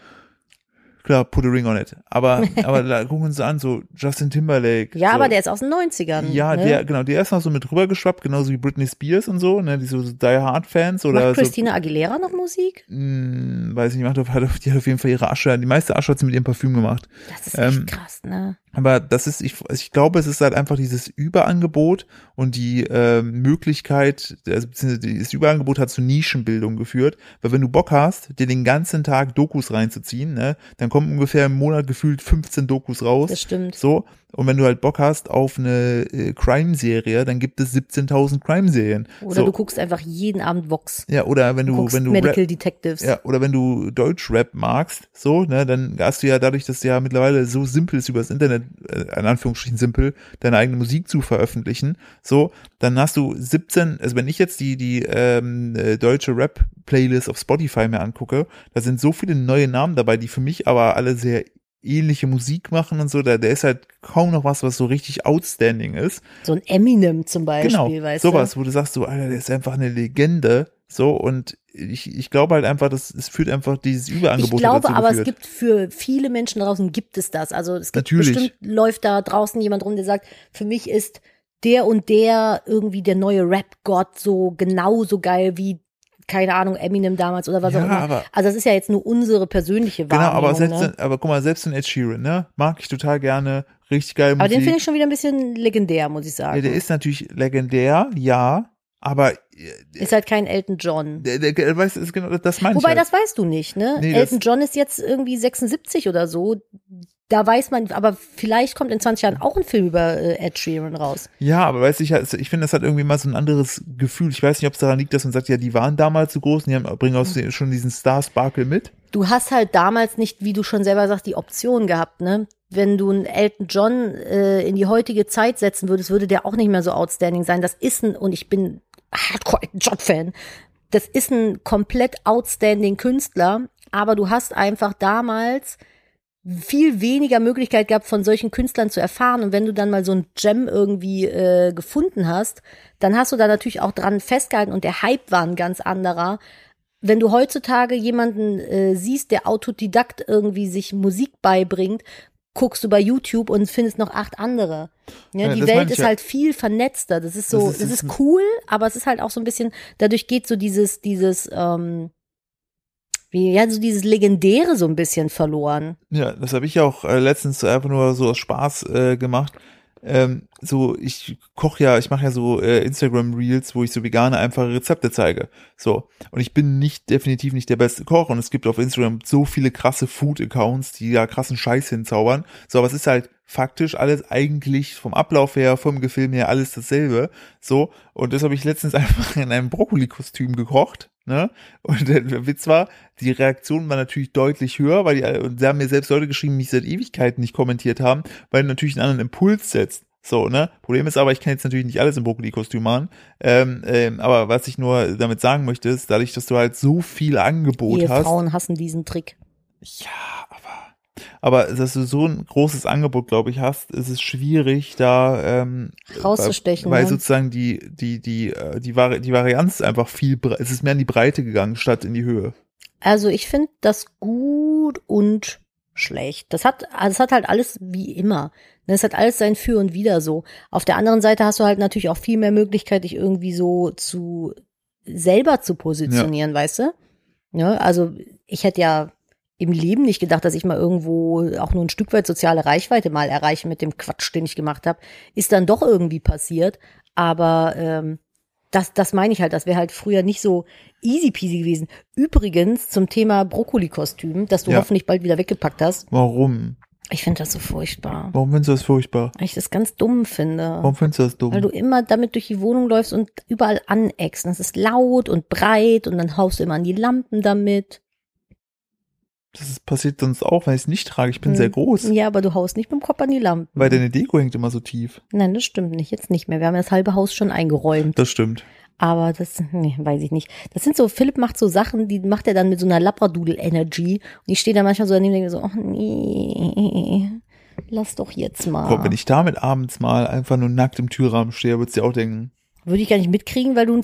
klar, put a ring on it. Aber aber da gucken wir uns an, so Justin Timberlake. Ja, so, aber der ist aus den 90ern. Ja, ne? der, genau, der ist noch so mit rübergeschwappt, genauso wie Britney Spears und so, ne, die so Die Hard Fans oder Macht so. Christina Aguilera noch Musik? Mh, weiß ich nicht, macht auf, hat die hat auf jeden Fall ihre Asche, die meiste Asche hat sie mit ihrem Parfüm gemacht. Das ist echt Ähm, krass, ne? Aber das ist, ich, ich glaube, es ist halt einfach dieses Überangebot und die äh, Möglichkeit, also beziehungsweise dieses Überangebot hat zu Nischenbildung geführt, weil wenn du Bock hast, dir den ganzen Tag Dokus reinzuziehen, ne, dann kommen ungefähr im Monat gefühlt 15 Dokus raus. Das stimmt. So, und wenn du halt Bock hast auf eine äh, Crime-Serie, dann gibt es 17.000 Crime-Serien. Oder so, du guckst einfach jeden Abend Vox. ja, oder wenn Du du, wenn du Medical Rap, Detectives. ja, oder wenn du Deutschrap magst, so, ne, dann hast du ja dadurch, dass ja mittlerweile so simpel ist, übers Internet, äh, in Anführungsstrichen simpel, deine eigene Musik zu veröffentlichen, so, dann hast du 17, also wenn ich jetzt die, die ähm, äh, deutsche Rap-Playlist auf Spotify mir angucke, da sind so viele neue Namen dabei, die für mich aber alle sehr ähnliche Musik machen und so, da, da ist halt kaum noch was, was so richtig outstanding ist. So ein Eminem zum Beispiel, Genau, weißt sowas, du? wo du sagst, so, Alter, der ist einfach eine Legende, so, und ich, ich glaube halt einfach, dass es führt einfach dieses Überangebot Ich glaube aber, es geführt. gibt für viele Menschen draußen gibt es das. Also es gibt Natürlich. bestimmt läuft da draußen jemand rum, der sagt, für mich ist der und der irgendwie der neue Rap-Gott so genauso geil wie keine Ahnung, Eminem damals oder was Ja, auch immer. aber- also das ist ja jetzt nur unsere persönliche Genau, Wahrnehmung. aber selbst, ne? aber guck mal, selbst in Ed Sheeran, ne, mag ich total gerne, richtig geil aber Musik. den finde ich schon wieder ein bisschen legendär, muss ich sagen. ja, der ist natürlich legendär, ja, aber ist halt kein Elton John. der, der, der weißt, ist genau, das meine ich Wobei, halt. das weißt du nicht, ne? Nee, Elton John ist jetzt irgendwie 76 oder so. Da weiß man, aber vielleicht kommt in 20 Jahren auch ein Film über äh, Ed Sheeran raus. Ja, aber weiß ich, ich finde, das hat irgendwie mal so ein anderes Gefühl. Ich weiß nicht, ob es daran liegt, dass man sagt, ja, die waren damals so groß und die haben, bringen aus, schon diesen Star-Sparkle mit. Du hast halt damals nicht, wie du schon selber sagst, die Option gehabt, ne? Wenn du einen Elton John äh, in die heutige Zeit setzen würdest, würde der auch nicht mehr so outstanding sein. Das ist ein, und ich bin Hardcore Elton John-Fan, das ist ein komplett outstanding Künstler, aber du hast einfach damals viel weniger Möglichkeit gehabt, von solchen Künstlern zu erfahren. Und wenn du dann mal so ein Gem irgendwie äh, gefunden hast, dann hast du da natürlich auch dran festgehalten und der Hype war ein ganz anderer. Wenn du heutzutage jemanden äh, siehst, der Autodidakt irgendwie sich Musik beibringt, guckst du bei YouTube und findest noch acht andere. Ja, Ja, die das Welt ist ja. halt viel vernetzter. Das ist so, Das das ist- ist, cool, aber es ist halt auch so ein bisschen, dadurch geht so dieses, dieses, ähm, wie, ja, so dieses Legendäre so ein bisschen verloren. Ja, das habe ich ja auch äh, letztens einfach nur so aus Spaß äh, gemacht. Ähm, so, ich koche ja, ich mache ja so äh, Instagram Reels, wo ich so vegane, einfache Rezepte zeige. So. Und ich bin nicht, definitiv nicht der beste Koch und es gibt auf Instagram so viele krasse Food-Accounts, die da krassen Scheiß hinzaubern. So, aber es ist halt faktisch alles eigentlich vom Ablauf her, vom Gefilm her, alles dasselbe. So. Und das habe ich letztens einfach in einem Brokkoli-Kostüm gekocht. Ne? Und der Witz war, die Reaktion war natürlich deutlich höher, weil die, und sie haben mir selbst Leute geschrieben, die mich seit Ewigkeiten nicht kommentiert haben, weil natürlich einen anderen Impuls setzt. So, ne? Problem ist aber, ich kann jetzt natürlich nicht alles im Brokkoli-Kostüm machen. Ähm, ähm, aber was ich nur damit sagen möchte, ist, dadurch, dass du halt so viel Angebot hast. Ehefrauen hassen diesen Trick. Ja, aber, Aber dass du so ein großes Angebot, glaube ich, hast, ist es schwierig, da ähm, Rauszustechen, Weil, weil ne? sozusagen die, die, die, äh, die, Vari die Varianz ist einfach viel, es ist mehr in die Breite gegangen, statt in die Höhe. Also ich finde das gut und schlecht. Das hat, also es hat halt alles wie immer. Ne, Es hat alles sein Für und Wider so. Auf der anderen Seite hast du halt natürlich auch viel mehr Möglichkeit, dich irgendwie so zu selber zu positionieren, weißt du? Ja, also ich hätte ja im Leben nicht gedacht, dass ich mal irgendwo auch nur ein Stück weit soziale Reichweite mal erreiche mit dem Quatsch, den ich gemacht habe. Ist dann doch irgendwie passiert. Aber ähm, das, das meine ich halt, das wäre halt früher nicht so easy peasy gewesen. Übrigens zum Thema Brokkoli-Kostüm, das du Ja. hoffentlich bald wieder weggepackt hast. Warum? Ich finde das so furchtbar. Warum findest du das furchtbar? Weil ich das ganz dumm finde. Warum findest du das dumm? Weil du immer damit durch die Wohnung läufst und überall aneckst. Und es ist laut und breit und dann haust du immer an die Lampen damit. Das ist, passiert sonst auch, weil ich es nicht trage. Ich bin Hm. sehr groß. Ja, aber du haust nicht mit dem Kopf an die Lampen. Weil deine Deko hängt immer so tief. Nein, das stimmt nicht. Jetzt nicht mehr. Wir haben das halbe Haus schon eingeräumt. Das stimmt. Aber das, nee, weiß ich nicht. Das sind so, Philipp macht so Sachen, die macht er dann mit so einer Labradoodle-Energy. Und ich stehe da manchmal so daneben und denke so, ach nee, lass doch jetzt mal. Boah, wenn ich damit abends mal einfach nur nackt im Türrahmen stehe, würdest du dir auch denken, Würde ich gar nicht mitkriegen, weil du ein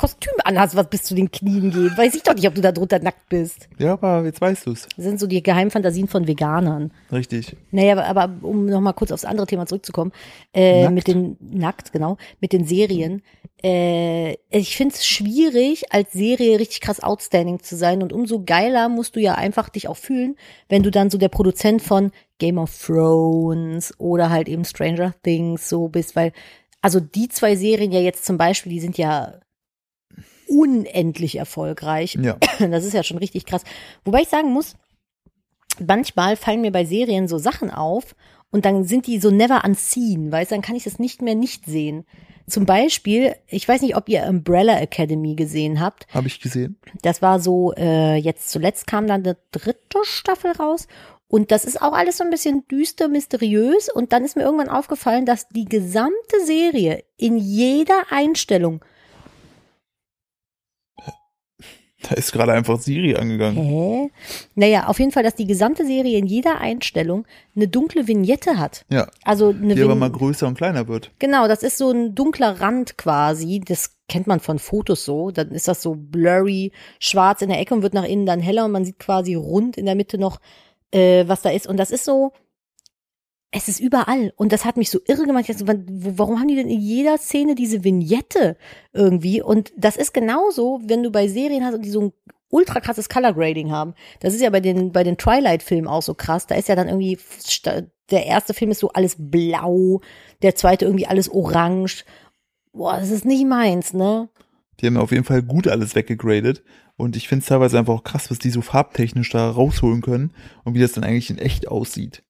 Kostüm anhast, was bis zu den Knien geht. Weiß ich doch nicht, ob du da drunter nackt bist. ja, aber jetzt weißt du's. Das sind so die Geheimfantasien von Veganern. Richtig. Naja, aber, aber um nochmal kurz aufs andere Thema zurückzukommen, äh, Nackt. mit den, nackt, genau, mit den Serien. Äh, ich finde es schwierig, als Serie richtig krass outstanding zu sein und umso geiler musst du ja einfach dich auch fühlen, wenn du dann so der Produzent von Game of Thrones oder halt eben Stranger Things so bist, weil, also die zwei Serien ja jetzt zum Beispiel, die sind ja unendlich erfolgreich. Ja. Das ist ja schon richtig krass. Wobei ich sagen muss, manchmal fallen mir bei Serien so Sachen auf und dann sind die so never unseen, weißt du, dann kann ich das nicht mehr nicht sehen. Zum Beispiel, ich weiß nicht, ob ihr Umbrella Academy gesehen habt. Habe ich gesehen. Das war so, äh, jetzt zuletzt kam dann eine dritte Staffel raus. Und das ist auch alles so ein bisschen düster, mysteriös. Und dann ist mir irgendwann aufgefallen, dass die gesamte Serie in jeder Einstellung Da ist gerade einfach Siri angegangen. Hä? Naja, auf jeden Fall, dass die gesamte Serie in jeder Einstellung eine dunkle Vignette hat. Ja. Also eine Die aber mal größer und kleiner wird. Genau, das ist so ein dunkler Rand quasi. Das kennt man von Fotos so. Dann ist das so blurry, schwarz in der Ecke und wird nach innen dann heller und man sieht quasi rund in der Mitte noch, äh, was da ist. Und das ist so, es ist überall. Und das hat mich so irre gemacht. Ich dachte, warum haben die denn in jeder Szene diese Vignette irgendwie? Und das ist genauso, wenn du bei Serien hast, die so ein ultra krasses Color Grading haben. Das ist ja bei den, bei den Twilight-Filmen auch so krass. Da ist ja dann irgendwie, der erste Film ist so alles blau, der zweite irgendwie alles orange. Boah, das ist nicht meins, ne? Die haben auf jeden Fall gut alles weggegradet. Und ich finde es teilweise einfach auch krass, was die so farbtechnisch da rausholen können und wie das dann eigentlich in echt aussieht.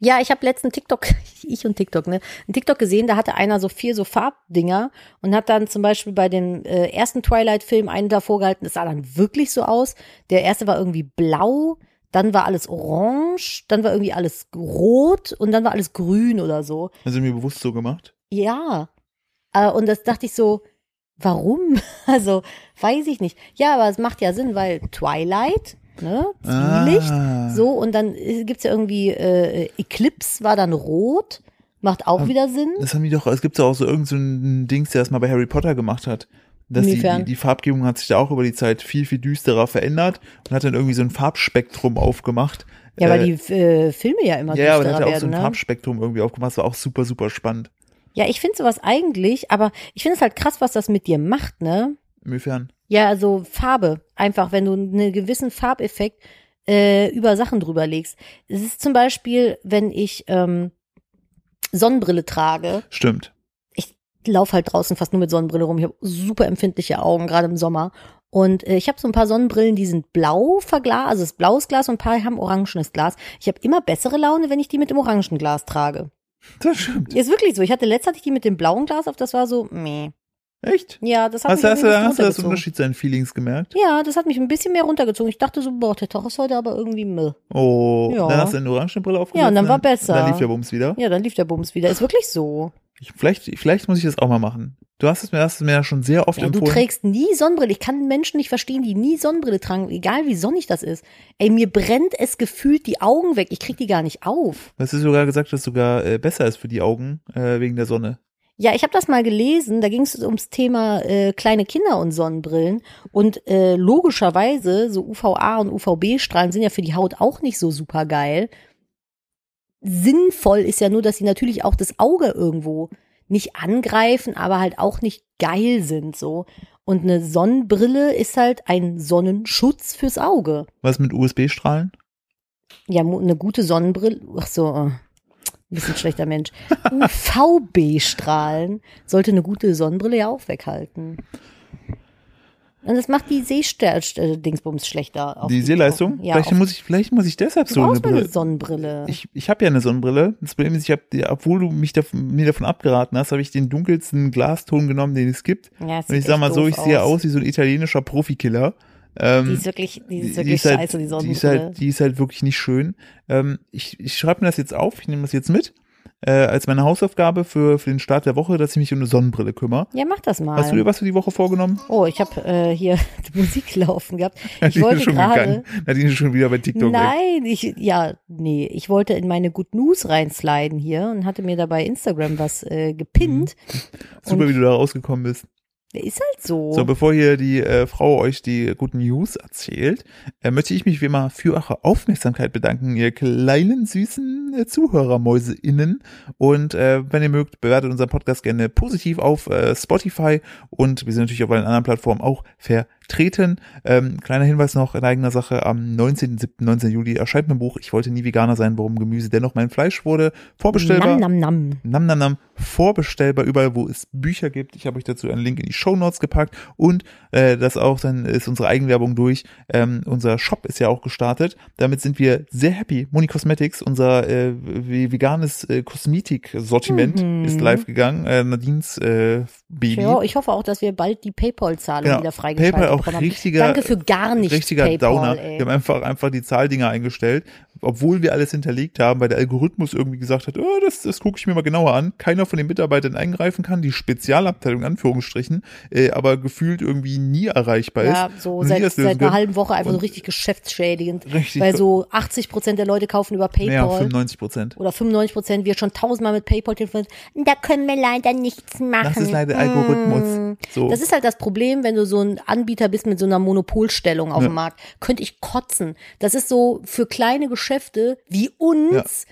Ja, ich habe letzten TikTok, ich und TikTok, ne, ein TikTok gesehen, da hatte einer so vier so Farbdinger und hat dann zum Beispiel bei dem äh, ersten Twilight-Film einen davor gehalten, das sah dann wirklich so aus. Der erste war irgendwie blau, dann war alles orange, dann war irgendwie alles rot und dann war alles grün oder so. Also mir bewusst so gemacht. Ja. Äh, und das dachte ich so, warum? Also, weiß ich nicht. Ja, aber es macht ja Sinn, weil Twilight, ne, Zwielicht, Ah. so, und dann äh, gibt's ja irgendwie, äh, Eclipse war dann rot, macht auch wieder Sinn. Das haben die doch, es gibt ja auch so irgendein so Dings, der das mal bei Harry Potter gemacht hat. Dass die, Inwiefern? die, die Farbgebung hat sich da auch über die Zeit viel, viel düsterer verändert und hat dann irgendwie so ein Farbspektrum aufgemacht. Ja, weil Äh, die äh, Filme ja immer ja, aber der düsterer hat ja auch so werden, ein ne? Farbspektrum irgendwie aufgemacht, das war auch super, super spannend. Ja, ich finde sowas eigentlich, aber ich finde es halt krass, was das mit dir macht, ne? Inwiefern? Ja, also Farbe. Einfach, wenn du einen gewissen Farbeffekt äh, über Sachen drüber legst. Es ist zum Beispiel, wenn ich ähm, Sonnenbrille trage. Stimmt. Ich laufe halt draußen fast nur mit Sonnenbrille rum. Ich habe super empfindliche Augen, gerade im Sommer. Und äh, ich habe so ein paar Sonnenbrillen, die sind blau verglast, also es ist blaues Glas und ein paar haben orangenes Glas. Ich habe immer bessere Laune, wenn ich die mit dem orangen Glas trage. Das stimmt. Ist wirklich so. Ich hatte letztes hatte ich die mit dem blauen Glas auf, das war so, meh. Echt? Ja, das hat Hast, mich hast, du, bisschen hast du das. Unterschied seinen Feelings gemerkt? Ja, das hat mich ein bisschen mehr runtergezogen. Ich dachte so, boah, der Tag ist heute aber irgendwie Müll. Oh, Ja. dann hast du eine Orangenbrille aufgesetzt. Ja, und dann war besser. Dann lief der Bums wieder. Ja, dann lief der Bums wieder. Ist wirklich so. Ich, vielleicht, vielleicht muss ich das auch mal machen. Du hast es mir, hast es mir ja schon sehr oft du empfohlen. trägst nie Sonnenbrille. Ich kann Menschen nicht verstehen, die nie Sonnenbrille tragen, egal wie sonnig das ist. Ey, mir brennt es gefühlt die Augen weg. Ich krieg die gar nicht auf. Du hast sogar gesagt, dass es sogar äh, besser ist für die Augen äh, wegen der Sonne. Ja, ich habe das mal gelesen. Da ging es ums Thema äh, kleine Kinder und Sonnenbrillen. Und äh, logischerweise, so UVA und UVB-Strahlen sind ja für die Haut auch nicht so super geil. Sinnvoll ist ja nur, dass sie natürlich auch das Auge irgendwo nicht angreifen, aber halt auch nicht geil sind so. Und eine Sonnenbrille ist halt ein Sonnenschutz fürs Auge. Was mit USB-Strahlen? Ja, eine gute Sonnenbrille. Ach so, äh, ein bisschen schlechter Mensch. UVB-Strahlen sollte eine gute Sonnenbrille ja auch weghalten. Und das macht die Sehdingsbums schlechter. Die Sehleistung? Ja, vielleicht, muss ich, vielleicht muss ich deshalb so eine mal eine Brille. Sonnenbrille. Ich, ich habe ja eine Sonnenbrille. Das Problem ist, ich habe, obwohl du mich davon, mir davon abgeraten hast, habe ich den dunkelsten Glaston genommen, den es gibt. ja, Und ich sag mal so, ich sehe aus wie so ein italienischer Profikiller. Ähm, Die ist wirklich, die ist die wirklich ist halt, scheiße, die die Sonnenbrille. ist halt, die ist halt wirklich nicht schön. Ähm, ich ich schreibe mir das jetzt auf, ich nehme das jetzt mit, äh, als meine Hausaufgabe für, für den Start der Woche, dass ich mich um eine Sonnenbrille kümmere. ja, mach das mal. Hast du dir was für die Woche vorgenommen? oh, ich habe äh, hier die Musik laufen gehabt. Ich Nadine wollte schon gerade. Nadine ist schon wieder bei TikTok weg. Nein, ich, ja, nee, ich wollte in meine Good News reinsliden hier und hatte mir dabei Instagram was äh, gepinnt. Super, und- wie du da rausgekommen bist. Der ist halt so. So, bevor hier die äh, Frau euch die guten News erzählt, äh, möchte ich mich wie immer für eure Aufmerksamkeit bedanken, ihr kleinen, süßen äh, ZuhörermäuseInnen. Und äh, wenn ihr mögt, bewertet unseren Podcast gerne positiv auf äh, Spotify und wir sind natürlich auf allen anderen Plattformen auch vertreten. Ähm, kleiner Hinweis noch in eigener Sache, am 19.07., 19. Juli erscheint mein Buch Ich wollte nie Veganer sein, warum Gemüse dennoch mein Fleisch wurde. Vorbestellbar. Nam, nam, nam. Nam Nam Nam vorbestellbar überall, wo es Bücher gibt. Ich habe euch dazu einen Link in die Show Notes gepackt und äh, das auch dann ist unsere Eigenwerbung durch. Ähm, unser Shop ist ja auch gestartet. Damit sind wir sehr happy. Moni Cosmetics, unser äh, ve- veganes äh, Kosmetik-Sortiment Mhm. ist live gegangen. Äh, Nadines äh, Baby. Ja, ich hoffe auch, dass wir bald die PayPal-Zahlung Genau. wieder freigeschaltet PayPal auch bekommen haben. richtiger- Danke für gar nichts, richtiger PayPal, Downer. ey. Wir haben einfach, einfach die Zahldinger eingestellt, obwohl wir alles hinterlegt haben, weil der Algorithmus irgendwie gesagt hat, oh, das, das gucke ich mir mal genauer an. Keiner von den Mitarbeitern eingreifen kann, die Spezialabteilung in Anführungsstrichen, äh, aber gefühlt irgendwie nie erreichbar Ja, ist. so Und seit, seit einer können. halben Woche einfach so Und- richtig geschäftsschädigend. Richtig. Weil so 80 Prozent der Leute kaufen über PayPal. ja, 95 Prozent. oder 95 Prozent, wir schon tausendmal mit PayPal telefoniert. Da können wir leider nichts machen. Das ist leider Algorithmus. Mm. So. Das ist halt das Problem, wenn du so ein Anbieter bist mit so einer Monopolstellung auf Ja. dem Markt. Könnte ich kotzen. Das ist so für kleine Geschäfte wie uns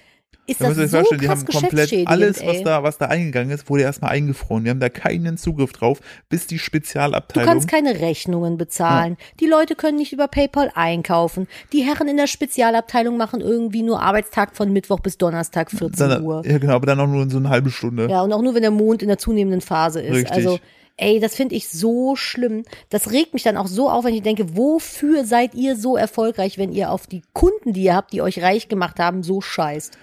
ist Da das so vorstellen, die haben komplett alles, was ey. da, was da eingegangen ist, wurde erstmal eingefroren. Wir haben da keinen Zugriff drauf, bis die Du Spezialabteilung. kannst keine Rechnungen bezahlen. Die Leute können nicht über PayPal einkaufen. Die Herren in der Spezialabteilung machen irgendwie nur Arbeitstag von Mittwoch bis Donnerstag 14 dann, Uhr. ja, genau, aber dann auch nur in so eine halbe Stunde. Ja, und auch nur, wenn der Mond in der zunehmenden Phase ist. Richtig. Also, ey, das finde ich so schlimm. Das regt mich dann auch so auf, wenn ich denke, wofür seid ihr so erfolgreich, wenn ihr auf die Kunden, die ihr habt, die euch reich gemacht haben, so scheißt?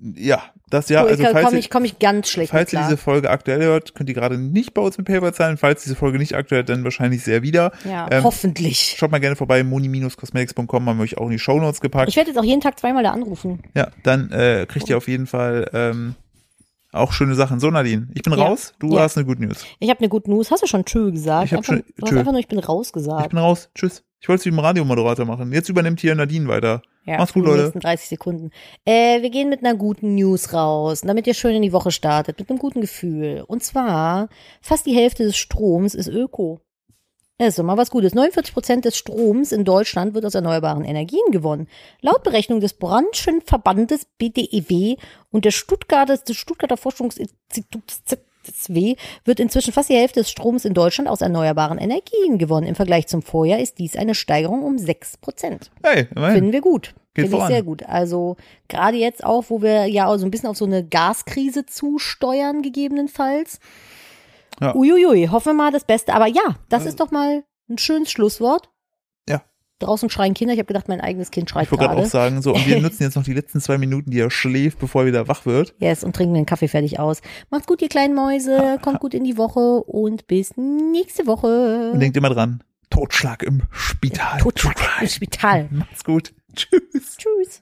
Ja, das ja, so, also ich falls komme ich, komm ich ganz schlecht falls ihr diese Folge aktuell hört, könnt ihr gerade nicht bei uns mit PayPal zahlen. Falls diese Folge nicht aktuell, dann wahrscheinlich sehr wieder. ja, ähm, hoffentlich. Schaut mal gerne vorbei, moni-cosmetics.com haben wir euch auch in die Shownotes gepackt. Ich werde jetzt auch jeden Tag zweimal da anrufen. Ja, dann äh, kriegt ihr auf jeden Fall ähm, auch schöne Sachen. So, Nadine, ich bin Ja. raus, du Ja. hast eine Good News. Ich habe eine Good News. Hast du schon Tschö gesagt? Ich hab einfach, schon du hast einfach nur, ich bin raus Ich gesagt. bin raus. Tschüss. Ich wollte es wie im Radiomoderator machen. Jetzt übernimmt hier Nadine weiter. Ja, Mach's gut, in den Leute. nächsten 30 Sekunden. Äh, wir gehen mit einer guten News raus, damit ihr schön in die Woche startet, mit einem guten Gefühl. Und zwar, fast die Hälfte des Stroms ist Öko. Das ist doch mal was Gutes. 49 Prozent des Stroms in Deutschland wird aus erneuerbaren Energien gewonnen. Laut Berechnung des Branchenverbandes BDEW und des Stuttgarter, des Stuttgarter Forschungsinstituts ZSW wird inzwischen fast die Hälfte des Stroms in Deutschland aus erneuerbaren Energien gewonnen. Im Vergleich zum Vorjahr ist dies eine Steigerung um 6 Prozent. Hey, immerhin. Finden wir gut. Finde ich sehr gut. Also gerade jetzt auch, wo wir ja so ein bisschen auf so eine Gaskrise zusteuern, gegebenenfalls. Ja. Uiuiui, hoffen wir mal das Beste. Aber ja, das ist doch mal ein schönes Schlusswort. Ja. Draußen schreien Kinder. Ich habe gedacht, mein eigenes Kind schreit Ich wollte gerade auch gerade. sagen, so, und wir nutzen jetzt noch die letzten zwei Minuten, die er schläft, bevor er wieder wach wird. Yes, und trinken den Kaffee fertig aus. Macht's gut, ihr kleinen Mäuse. Kommt gut in die Woche und bis nächste Woche. Und denkt immer dran, Totschlag im Spital. Totschlag im Spital. Macht's gut. Tschüss. Tschüss.